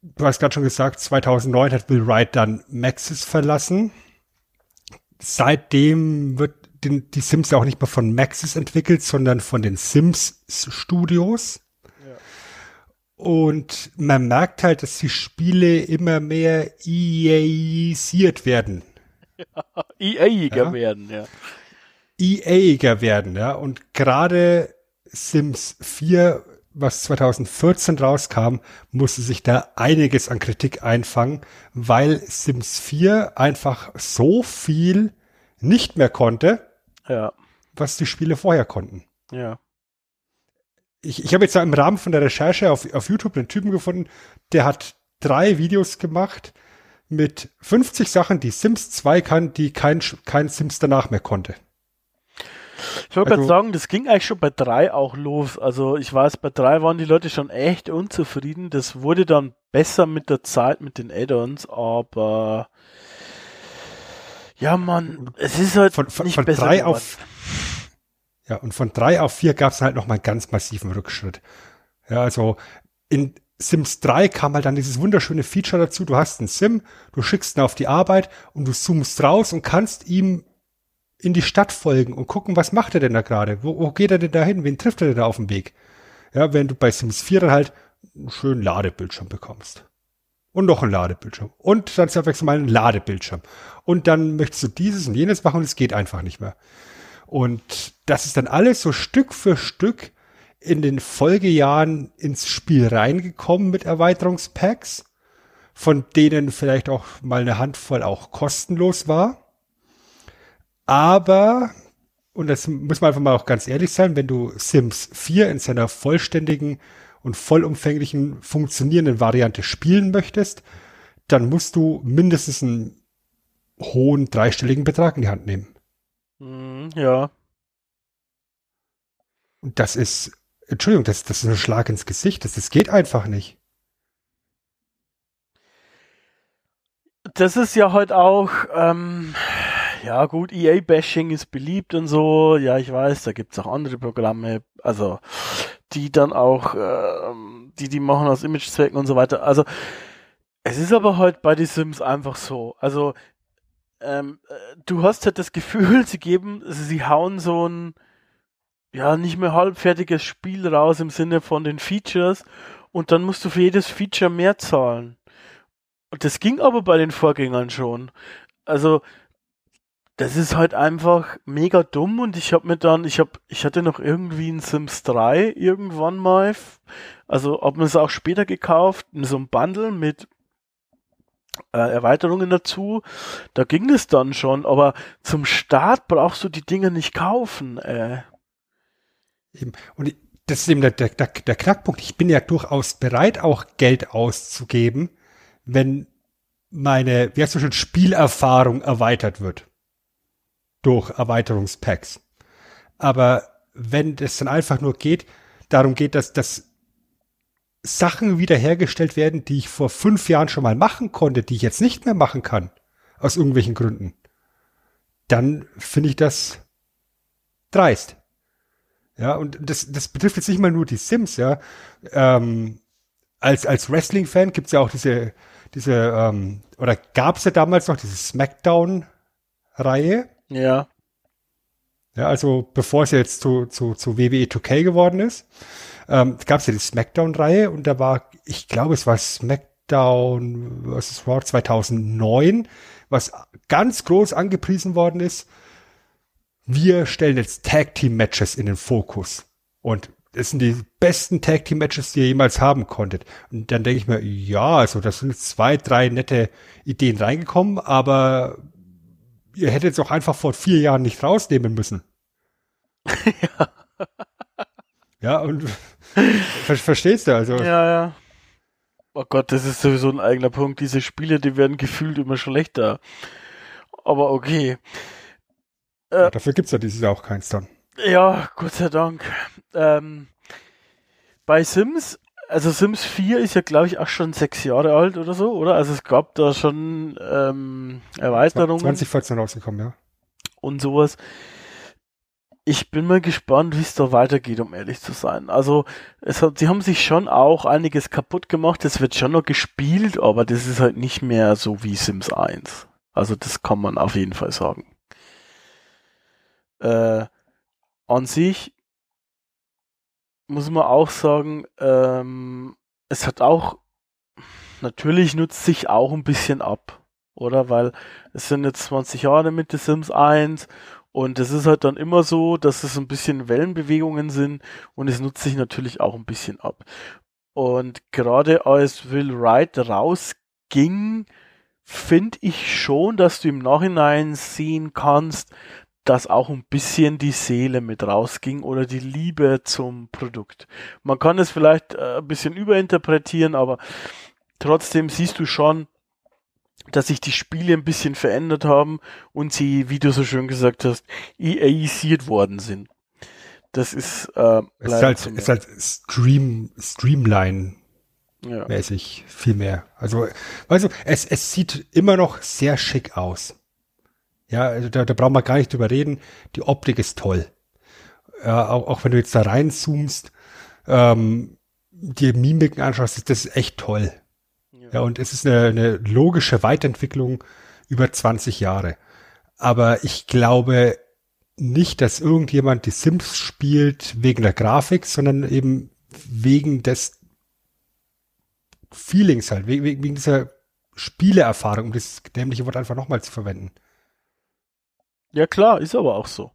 du hast gerade schon gesagt, 2009 hat Will Wright dann Maxis verlassen. Seitdem wird den, die Sims ja auch nicht mehr von Maxis entwickelt, sondern von den Sims Studios. Und man merkt halt, dass die Spiele immer mehr EA-isiert werden. EA-Jäger Ja. werden, ja. EA-iger werden, ja. Und gerade Sims 4, was 2014 rauskam, musste sich da einiges an Kritik einfangen, weil Sims 4 einfach so viel nicht mehr konnte, Ja, was die Spiele vorher konnten. ja. Ich, ich habe jetzt im Rahmen von der Recherche auf, auf YouTube einen Typen gefunden, der hat drei Videos gemacht mit 50 Sachen, die Sims 2 kann, die kein, kein Sims danach mehr konnte. Ich wollte Also- gerade sagen, das ging eigentlich schon bei drei auch los. Also ich weiß, bei drei waren die Leute schon echt unzufrieden. Das wurde dann besser mit der Zeit mit den Add-ons, aber ja, Mann, es ist halt von, von, nicht von besser drei geworden. auf ja und von drei auf vier gab es halt noch mal einen ganz massiven Rückschritt. Ja, also in Sims 3 kam halt dann dieses wunderschöne Feature dazu. Du hast einen Sim, du schickst ihn auf die Arbeit und du zoomst raus und kannst ihm in die Stadt folgen und gucken, was macht er denn da gerade? Wo, wo geht er denn da hin? Wen trifft er denn da auf dem Weg? Ja, wenn du bei Sims 4 dann halt einen schönen Ladebildschirm bekommst. Und noch einen Ladebildschirm. Und dann zur Abwechslung mal einen Ladebildschirm. Und dann möchtest du dieses und jenes machen und es geht einfach nicht mehr. Und das ist dann alles so Stück für Stück in den Folgejahren ins Spiel reingekommen mit Erweiterungspacks, von denen vielleicht auch mal eine Handvoll auch kostenlos war. Aber, und das muss man einfach mal auch ganz ehrlich sein, wenn du Sims 4 in seiner vollständigen und vollumfänglichen funktionierenden Variante spielen möchtest, dann musst du mindestens einen hohen dreistelligen Betrag in die Hand nehmen. Mhm, ja. Und das ist, Entschuldigung, das, das ist ein Schlag ins Gesicht. Das, das geht einfach nicht. Das ist ja heute auch, ähm, ja gut, EA-Bashing ist beliebt und so. Ja, ich weiß, da gibt's auch andere Programme, also die dann auch, ähm, die die machen aus Imagezwecken und so weiter. Also es ist aber heute bei die Sims einfach so. Also ähm, äh, du hast halt das Gefühl, sie geben, sie hauen so ein ja nicht mehr halbfertiges Spiel raus im Sinne von den Features und dann musst du für jedes Feature mehr zahlen. Und das ging aber bei den Vorgängern schon. Also, das ist halt einfach mega dumm und ich habe mir dann, ich habe, ich hatte noch irgendwie ein Sims 3 irgendwann mal, also hab mir es auch später gekauft, in so einem Bundle mit äh, Erweiterungen dazu. Da ging es dann schon, aber zum Start brauchst du die Dinge nicht kaufen. Äh. Eben. Und das ist eben der, der, der, Knackpunkt. Ich bin ja durchaus bereit, auch Geld auszugeben, wenn meine, wie heißt das schon, Spielerfahrung erweitert wird. Durch Erweiterungspacks. Aber wenn es dann einfach nur geht, darum geht, dass, dass Sachen wiederhergestellt werden, die ich vor fünf Jahren schon mal machen konnte, die ich jetzt nicht mehr machen kann, aus irgendwelchen Gründen, dann finde ich das dreist. Ja, und das, das betrifft jetzt nicht mal nur die Sims, ja. Ähm, als, als Wrestling-Fan gibt's ja auch diese, diese, ähm, oder gab's ja damals noch diese Smackdown-Reihe. Ja. Ja, also bevor es jetzt zu, zu, zu WWE 2K geworden ist, ähm, gab's ja die Smackdown-Reihe und da war, ich glaube, es war Smackdown vs. Raw 2009, was ganz groß angepriesen worden ist. Wir stellen jetzt Tag Team Matches in den Fokus. Und das sind die besten Tag Team Matches, die ihr jemals haben konntet. Und dann denke ich mir, ja, also das sind zwei, drei nette Ideen reingekommen, aber ihr hättet es auch einfach vor vier Jahren nicht rausnehmen müssen. ja. Ja, und ver verstehst du also? Ja, ja. Oh Gott, das ist sowieso ein eigener Punkt. Diese Spiele, die werden gefühlt immer schlechter. Aber okay. Äh, ja, dafür gibt's ja dieses Jahr auch keins dann. Ja, Gott sei Dank. Ähm, bei Sims, also Sims 4 ist ja, glaube ich, auch schon sechs Jahre alt oder so, oder? Also es gab da schon ähm, Erweiterungen. 2014 rausgekommen, ja. Und sowas ich bin mal gespannt, wie es da weitergeht, um ehrlich zu sein. Also, es hat, sie haben sich schon auch einiges kaputt gemacht. Es wird schon noch gespielt, aber das ist halt nicht mehr so wie Sims 1. Also, das kann man auf jeden Fall sagen. Äh, an sich muss man auch sagen, ähm, es hat auch, natürlich nutzt sich auch ein bisschen ab, oder? Weil es sind jetzt 20 Jahre mit The Sims 1 und es ist halt dann immer so, dass es ein bisschen Wellenbewegungen sind und es nutzt sich natürlich auch ein bisschen ab. Und gerade als Will Wright rausging, finde ich schon, dass du im Nachhinein sehen kannst, dass auch ein bisschen die Seele mit rausging oder die Liebe zum Produkt. Man kann es vielleicht äh, ein bisschen überinterpretieren, aber trotzdem siehst du schon, dass sich die Spiele ein bisschen verändert haben und sie, wie du so schön gesagt hast, EAisiert worden sind. Das ist, äh, es ist halt, ist halt Stream, Streamline ja. mäßig viel mehr. Also, weißt du, es, es sieht immer noch sehr schick aus. Ja, also da, da brauchen wir gar nicht drüber reden. Die Optik ist toll. Ja, auch, auch wenn du jetzt da reinzoomst, ähm, die Mimiken anschaust, das ist echt toll. Ja, und es ist eine, eine logische Weiterentwicklung über 20 Jahre. Aber ich glaube nicht, dass irgendjemand die Sims spielt wegen der Grafik, sondern eben wegen des Feelings halt, wegen, wegen dieser Spieleerfahrung, um das dämliche Wort einfach nochmal zu verwenden. Ja klar, ist aber auch so.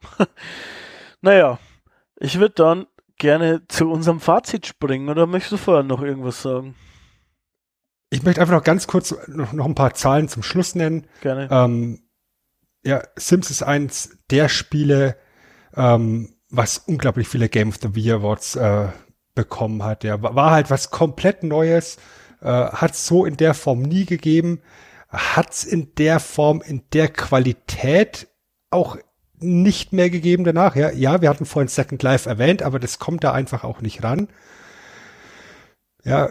naja, ich würde dann gerne zu unserem Fazit springen, oder möchtest du vorher noch irgendwas sagen? Ich möchte einfach noch ganz kurz noch, noch ein paar Zahlen zum Schluss nennen. Gerne. Ähm, ja, Sims ist eins der Spiele, ähm, was unglaublich viele Game of the Year Awards äh, bekommen hat. Ja, war halt was komplett Neues, äh, hat so in der Form nie gegeben, hat's in der Form, in der Qualität auch nicht mehr gegeben danach. Ja, ja, wir hatten vorhin Second Life erwähnt, aber das kommt da einfach auch nicht ran. Ja,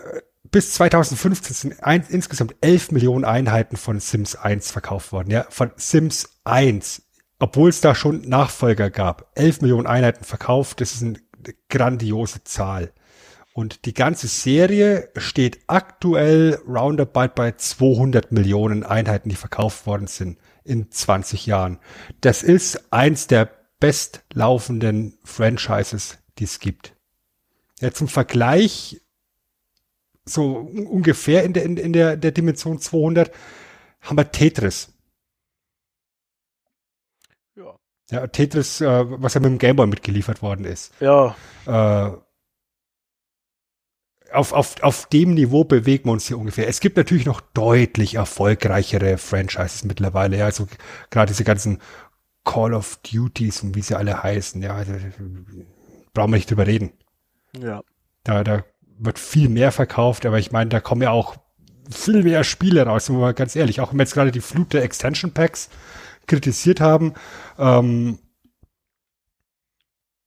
bis 2015 sind ein, insgesamt 11 Millionen Einheiten von Sims 1 verkauft worden. Ja, von Sims 1, obwohl es da schon Nachfolger gab. 11 Millionen Einheiten verkauft, das ist eine grandiose Zahl. Und die ganze Serie steht aktuell roundabout bei 200 Millionen Einheiten, die verkauft worden sind in 20 Jahren. Das ist eins der bestlaufenden Franchises, die es gibt. Ja, zum Vergleich so ungefähr in der, in, in der, der Dimension 200 haben wir Tetris. Ja. Ja, Tetris, äh, was ja mit dem Gameboy mitgeliefert worden ist. Ja. Äh, auf, auf, auf dem Niveau bewegen wir uns hier ungefähr. Es gibt natürlich noch deutlich erfolgreichere Franchises mittlerweile, ja, also gerade diese ganzen Call of Duties und wie sie alle heißen, ja, also, brauchen wir nicht drüber reden. Ja. Da, da wird viel mehr verkauft, aber ich meine, da kommen ja auch viel mehr Spiele raus, sind wir mal ganz ehrlich. Auch wenn wir jetzt gerade die Flut der Extension Packs kritisiert haben, ähm,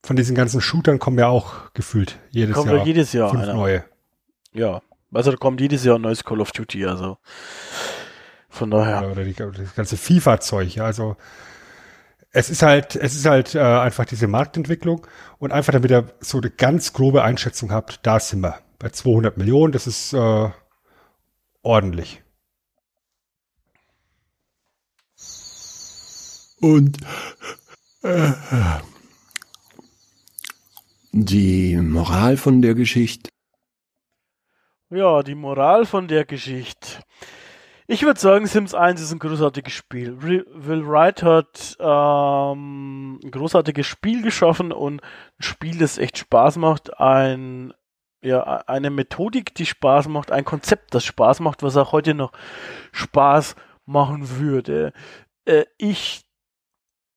von diesen ganzen Shootern kommen ja auch gefühlt jedes kommt Jahr, jedes Jahr fünf einer. neue. Ja, also da kommt jedes Jahr ein neues Call of Duty, also von daher. Ja, oder die, das ganze FIFA-Zeug, ja, also es ist halt, es ist halt äh, einfach diese Marktentwicklung und einfach damit ihr so eine ganz grobe Einschätzung habt, da sind wir bei 200 Millionen, das ist äh, ordentlich. Und äh, die Moral von der Geschichte? Ja, die Moral von der Geschichte. Ich würde sagen, Sims 1 ist ein großartiges Spiel. Will Wright hat ähm, ein großartiges Spiel geschaffen und ein Spiel, das echt Spaß macht. Ein, ja, eine Methodik, die Spaß macht, ein Konzept, das Spaß macht, was auch heute noch Spaß machen würde. Äh, ich,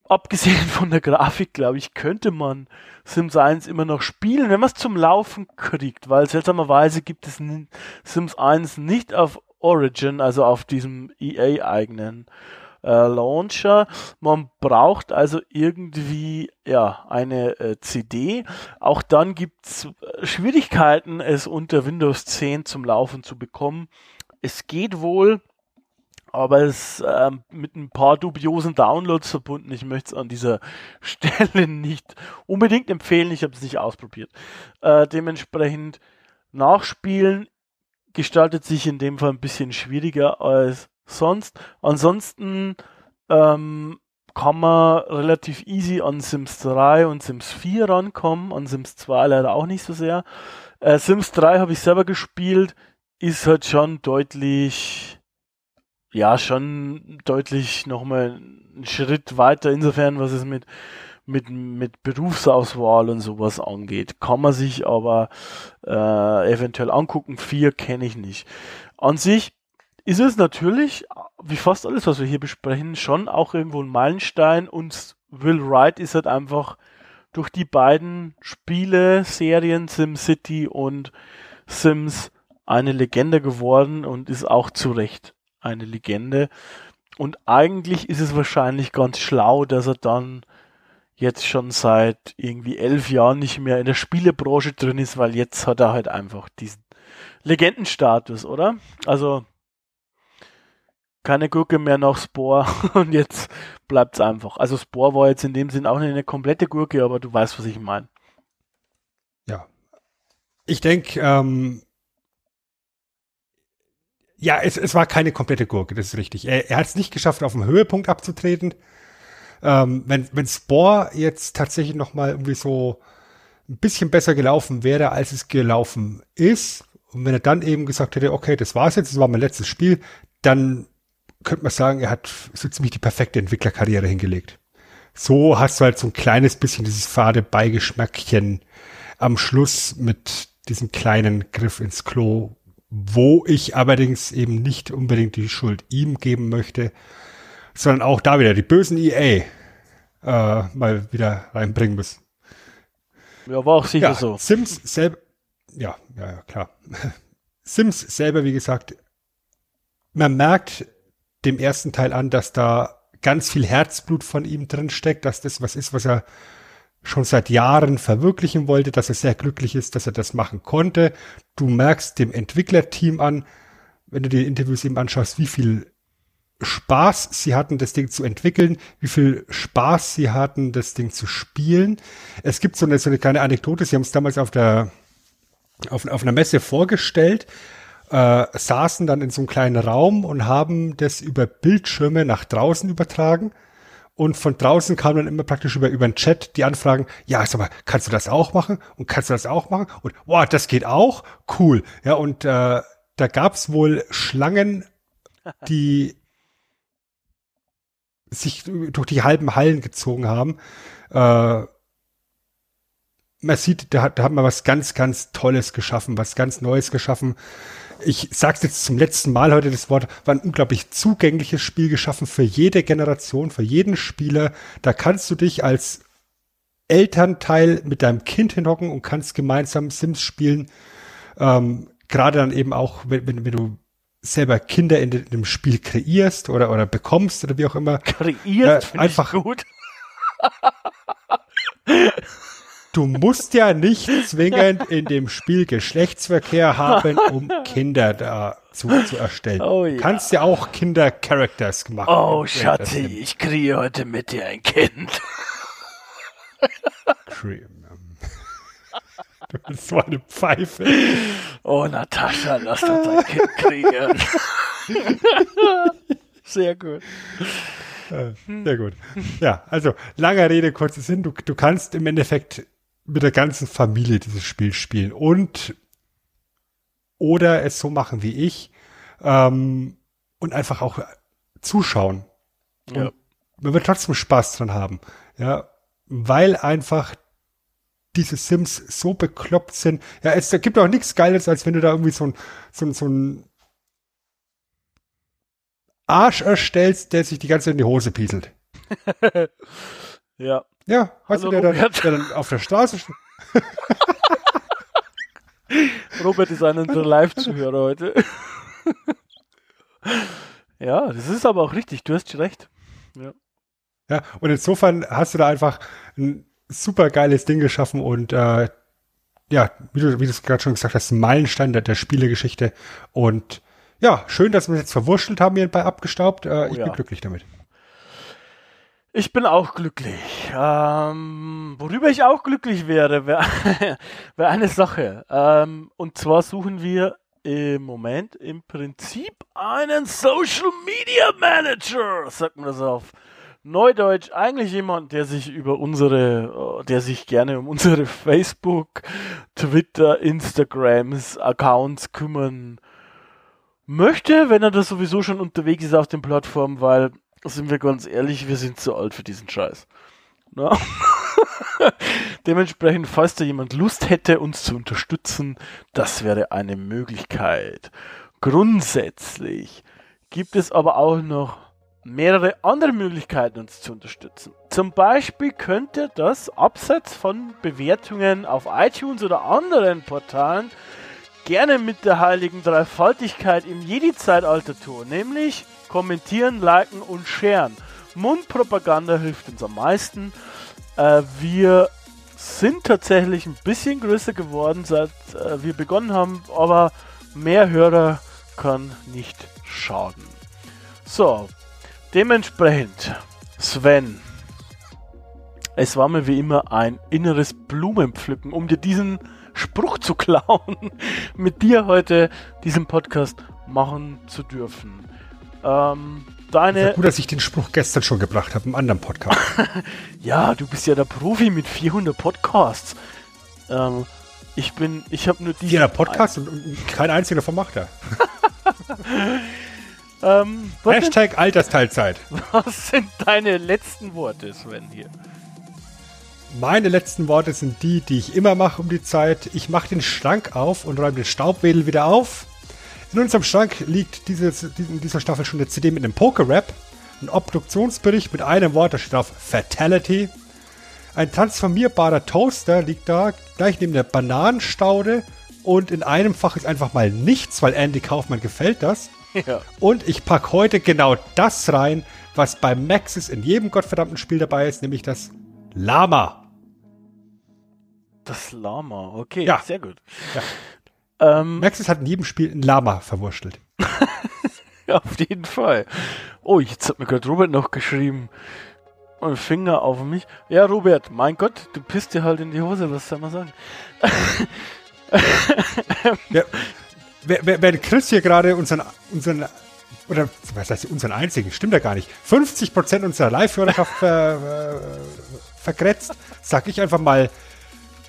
abgesehen von der Grafik, glaube ich, könnte man Sims 1 immer noch spielen, wenn man es zum Laufen kriegt, weil seltsamerweise gibt es Sims 1 nicht auf Origin, also auf diesem EA-eigenen äh, Launcher. Man braucht also irgendwie ja eine äh, CD. Auch dann gibt es äh, Schwierigkeiten, es unter Windows 10 zum Laufen zu bekommen. Es geht wohl, aber es äh, mit ein paar dubiosen Downloads verbunden. Ich möchte es an dieser Stelle nicht unbedingt empfehlen. Ich habe es nicht ausprobiert. Äh, dementsprechend nachspielen gestaltet sich in dem Fall ein bisschen schwieriger als sonst. Ansonsten ähm, kann man relativ easy an Sims 3 und Sims 4 rankommen, an Sims 2 leider auch nicht so sehr. Äh, Sims 3 habe ich selber gespielt, ist halt schon deutlich, ja, schon deutlich nochmal einen Schritt weiter, insofern, was es mit, mit, mit Berufsauswahl und sowas angeht. Kann man sich aber äh, eventuell angucken. 4 kenne ich nicht. An sich ist es natürlich, wie fast alles, was wir hier besprechen, schon auch irgendwo ein Meilenstein und Will Wright ist halt einfach durch die beiden Spiele, Serien SimCity und Sims eine Legende geworden und ist auch zu Recht eine Legende. Und eigentlich ist es wahrscheinlich ganz schlau, dass er dann jetzt schon seit irgendwie elf Jahren nicht mehr in der Spielebranche drin ist, weil jetzt hat er halt einfach diesen Legendenstatus, oder? Also keine Gurke mehr nach Spore und jetzt bleibt's einfach. Also Spore war jetzt in dem Sinn auch nicht eine komplette Gurke, aber du weißt, was ich meine. Ja. Ich denke, ähm, ja, es, es war keine komplette Gurke, das ist richtig. Er, er hat es nicht geschafft, auf dem Höhepunkt abzutreten. Ähm, wenn, wenn Spore jetzt tatsächlich noch mal irgendwie so ein bisschen besser gelaufen wäre, als es gelaufen ist, und wenn er dann eben gesagt hätte, okay, das war's jetzt, das war mein letztes Spiel, dann könnte man sagen, er hat so ziemlich die perfekte Entwicklerkarriere hingelegt. So hast du halt so ein kleines bisschen dieses fade Beigeschmackchen am Schluss mit diesem kleinen Griff ins Klo, wo ich allerdings eben nicht unbedingt die Schuld ihm geben möchte, sondern auch da wieder die bösen EA äh, mal wieder reinbringen müssen. Ja, war auch sicher ja, so. Sims selber, ja, ja, ja, klar. Sims selber, wie gesagt, man merkt dem ersten Teil an, dass da ganz viel Herzblut von ihm drin steckt, dass das was ist, was er schon seit Jahren verwirklichen wollte, dass er sehr glücklich ist, dass er das machen konnte. Du merkst dem Entwicklerteam an, wenn du die Interviews eben anschaust, wie viel Spaß sie hatten, das Ding zu entwickeln, wie viel Spaß sie hatten, das Ding zu spielen. Es gibt so eine, so eine kleine Anekdote, sie haben es damals auf der auf, auf einer Messe vorgestellt, äh, saßen dann in so einem kleinen Raum und haben das über Bildschirme nach draußen übertragen. Und von draußen kam dann immer praktisch über, über den Chat die Anfragen, ja, sag mal, kannst du das auch machen? Und kannst du das auch machen? Und wow, das geht auch? Cool. Ja, und äh, da gab's wohl Schlangen, die sich durch die halben Hallen gezogen haben. Äh, man sieht, da da hat man was ganz, ganz Tolles geschaffen, was ganz Neues geschaffen. Ich sag's jetzt zum letzten Mal heute das Wort, war ein unglaublich zugängliches Spiel geschaffen für jede Generation, für jeden Spieler. Da kannst du dich als Elternteil mit deinem Kind hinhocken und kannst gemeinsam Sims spielen. Ähm, Gerade dann eben auch, wenn, wenn, wenn du selber Kinder in, in dem Spiel kreierst oder, oder bekommst oder wie auch immer. Kreiert, äh, einfach gut. du musst ja nicht zwingend in dem Spiel Geschlechtsverkehr haben, um Kinder da zu, erstellen. Oh, ja. Du kannst ja auch Kinder-Characters machen. Oh, Schatzi, ich kriege heute mit dir ein Kind. Cream. Du bist so eine Pfeife. Oh, Natascha, lass doch dein Kind kriegen. Sehr gut. Äh, Sehr gut. Ja, also langer Rede, kurzer Sinn. Du, du kannst im Endeffekt mit der ganzen Familie dieses Spiel spielen. Und oder es so machen wie ich ähm, und einfach auch zuschauen. Ja. Und man wird trotzdem Spaß dran haben. Ja, weil einfach diese Sims so bekloppt sind. Ja, es gibt auch nichts Geiles, als wenn du da irgendwie so ein, so ein, so ein Arsch erstellst, der sich die ganze Zeit in die Hose pieselt. Ja. Ja, weißt Hallo, du, der dann, Robert. der dann auf der Straße st- Robert ist einer unserer Live-Zuhörer heute. ja, das ist aber auch richtig, du hast recht. Ja, und insofern hast du da einfach ein super geiles Ding geschaffen und äh, ja, wie du, wie du es gerade schon gesagt hast, ein Meilenstein der, der Spielegeschichte. Und ja, schön, dass wir es jetzt verwurschtelt haben hier bei abgestaubt. Äh, ich ja. bin glücklich damit. Ich bin auch glücklich. Ähm, worüber ich auch glücklich wäre, wäre wär eine Sache. Ähm, und zwar suchen wir im Moment im Prinzip einen Social Media Manager, sagt man das auf Neudeutsch. Eigentlich jemand, der sich über unsere, äh, der sich gerne um unsere Facebook, Twitter, Instagrams, Accounts kümmern möchte, wenn er das sowieso schon unterwegs ist auf den Plattformen, weil sind wir ganz ehrlich, wir sind zu alt für diesen Scheiß. Na? Dementsprechend, falls da jemand Lust hätte, uns zu unterstützen, das wäre eine Möglichkeit. Grundsätzlich gibt es aber auch noch mehrere andere Möglichkeiten, uns zu unterstützen. Zum Beispiel könnte das abseits von Bewertungen auf iTunes oder anderen Portalen gerne mit der heiligen Dreifaltigkeit im Jedi-Zeitalter tun, nämlich kommentieren, liken und sharen. Mundpropaganda hilft uns am meisten. Äh, wir sind tatsächlich ein bisschen größer geworden, seit äh, wir begonnen haben, aber mehr Hörer kann nicht schaden. So, dementsprechend, Sven, es war mir wie immer ein inneres Blumenpflücken, um dir diesen Spruch zu klauen, mit dir heute diesen Podcast machen zu dürfen. Ähm, deine, gut, dass ich den Spruch gestern schon gebracht habe im anderen Podcast. ja, du bist ja der Profi mit 400 Podcasts. Ähm, ich bin, ich habe nur diesen. Jeder Podcast und, und kein einziger davon macht er. Ähm, Hashtag Altersteilzeit. was sind deine letzten Worte, Sven, hier? Meine letzten Worte sind die, die ich immer mache um die Zeit. Ich mache den Schrank auf und räume den Staubwedel wieder auf. In unserem Schrank liegt dieses, in dieser Staffel schon eine CD mit einem Poker-Rap, ein Obduktionsbericht mit einem Wort, da steht drauf Fatality. Ein transformierbarer Toaster liegt da, gleich neben der Bananenstaude. Und in einem Fach ist einfach mal nichts, weil Andy Kaufmann gefällt das. Ja. Und ich packe heute genau das rein, was bei Maxis in jedem gottverdammten Spiel dabei ist, nämlich das Lama. Das Lama, okay, Ja. sehr gut. Ja. Ähm, Maxis hat in jedem Spiel ein Lama verwurschtelt. auf jeden Fall. Oh, jetzt hat mir gerade Robert noch geschrieben. Und Finger auf mich. Ja, Robert, mein Gott, du pisst dir halt in die Hose, was soll man sagen? Ja, wenn Chris hier gerade unseren, unseren, oder was heißt unseren einzigen, stimmt ja gar nicht, 50% unserer Live-Hörerschaft ver, vergrätzt, sag ich einfach mal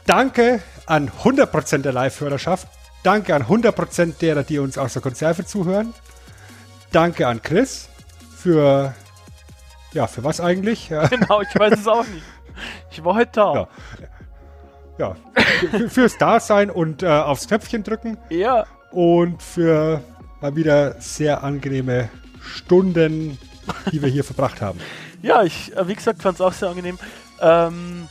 Danke an 100% der Live-Hörerschaft. Danke an 100% derer, die uns aus der Konserve zuhören. Danke an Chris für, ja, für was eigentlich? Genau, ich weiß es auch nicht. Ich war heute da. Ja. ja, für, fürs Dasein und äh, aufs Knöpfchen drücken Ja, und für mal wieder sehr angenehme Stunden, die wir hier verbracht haben. Ja, ich, äh, wie gesagt, fand es auch sehr angenehm. Ähm,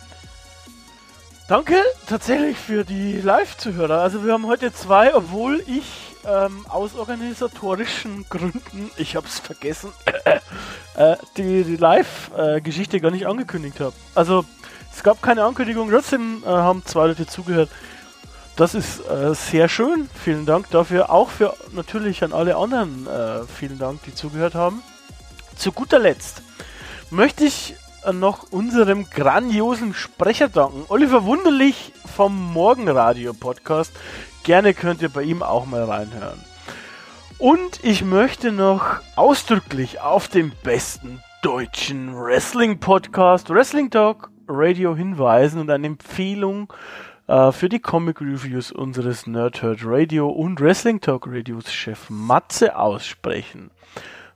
danke tatsächlich für die Live-Zuhörer. Also wir haben heute zwei, obwohl ich ähm, aus organisatorischen Gründen, ich habe es vergessen, äh, die, die Live-Geschichte gar nicht angekündigt habe. Also es gab keine Ankündigung, trotzdem äh, haben zwei Leute zugehört. Das ist äh, sehr schön. Vielen Dank dafür. Auch für natürlich an alle anderen äh, vielen Dank, die zugehört haben. Zu guter Letzt möchte ich noch unserem grandiosen Sprecher danken. Oliver Wunderlich vom Morgenradio-Podcast. Gerne könnt ihr bei ihm auch mal reinhören. Und ich möchte noch ausdrücklich auf den besten deutschen Wrestling-Podcast Wrestling Talk Radio hinweisen und eine Empfehlung äh, für die Comic-Reviews unseres Nerd Nerdhurt Radio und Wrestling Talk Radios Chef Matze aussprechen.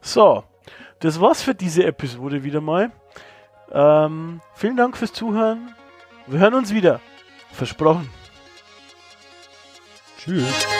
So, das war's für diese Episode wieder mal. Ähm, vielen Dank fürs Zuhören. Wir hören uns wieder. Versprochen. Tschüss.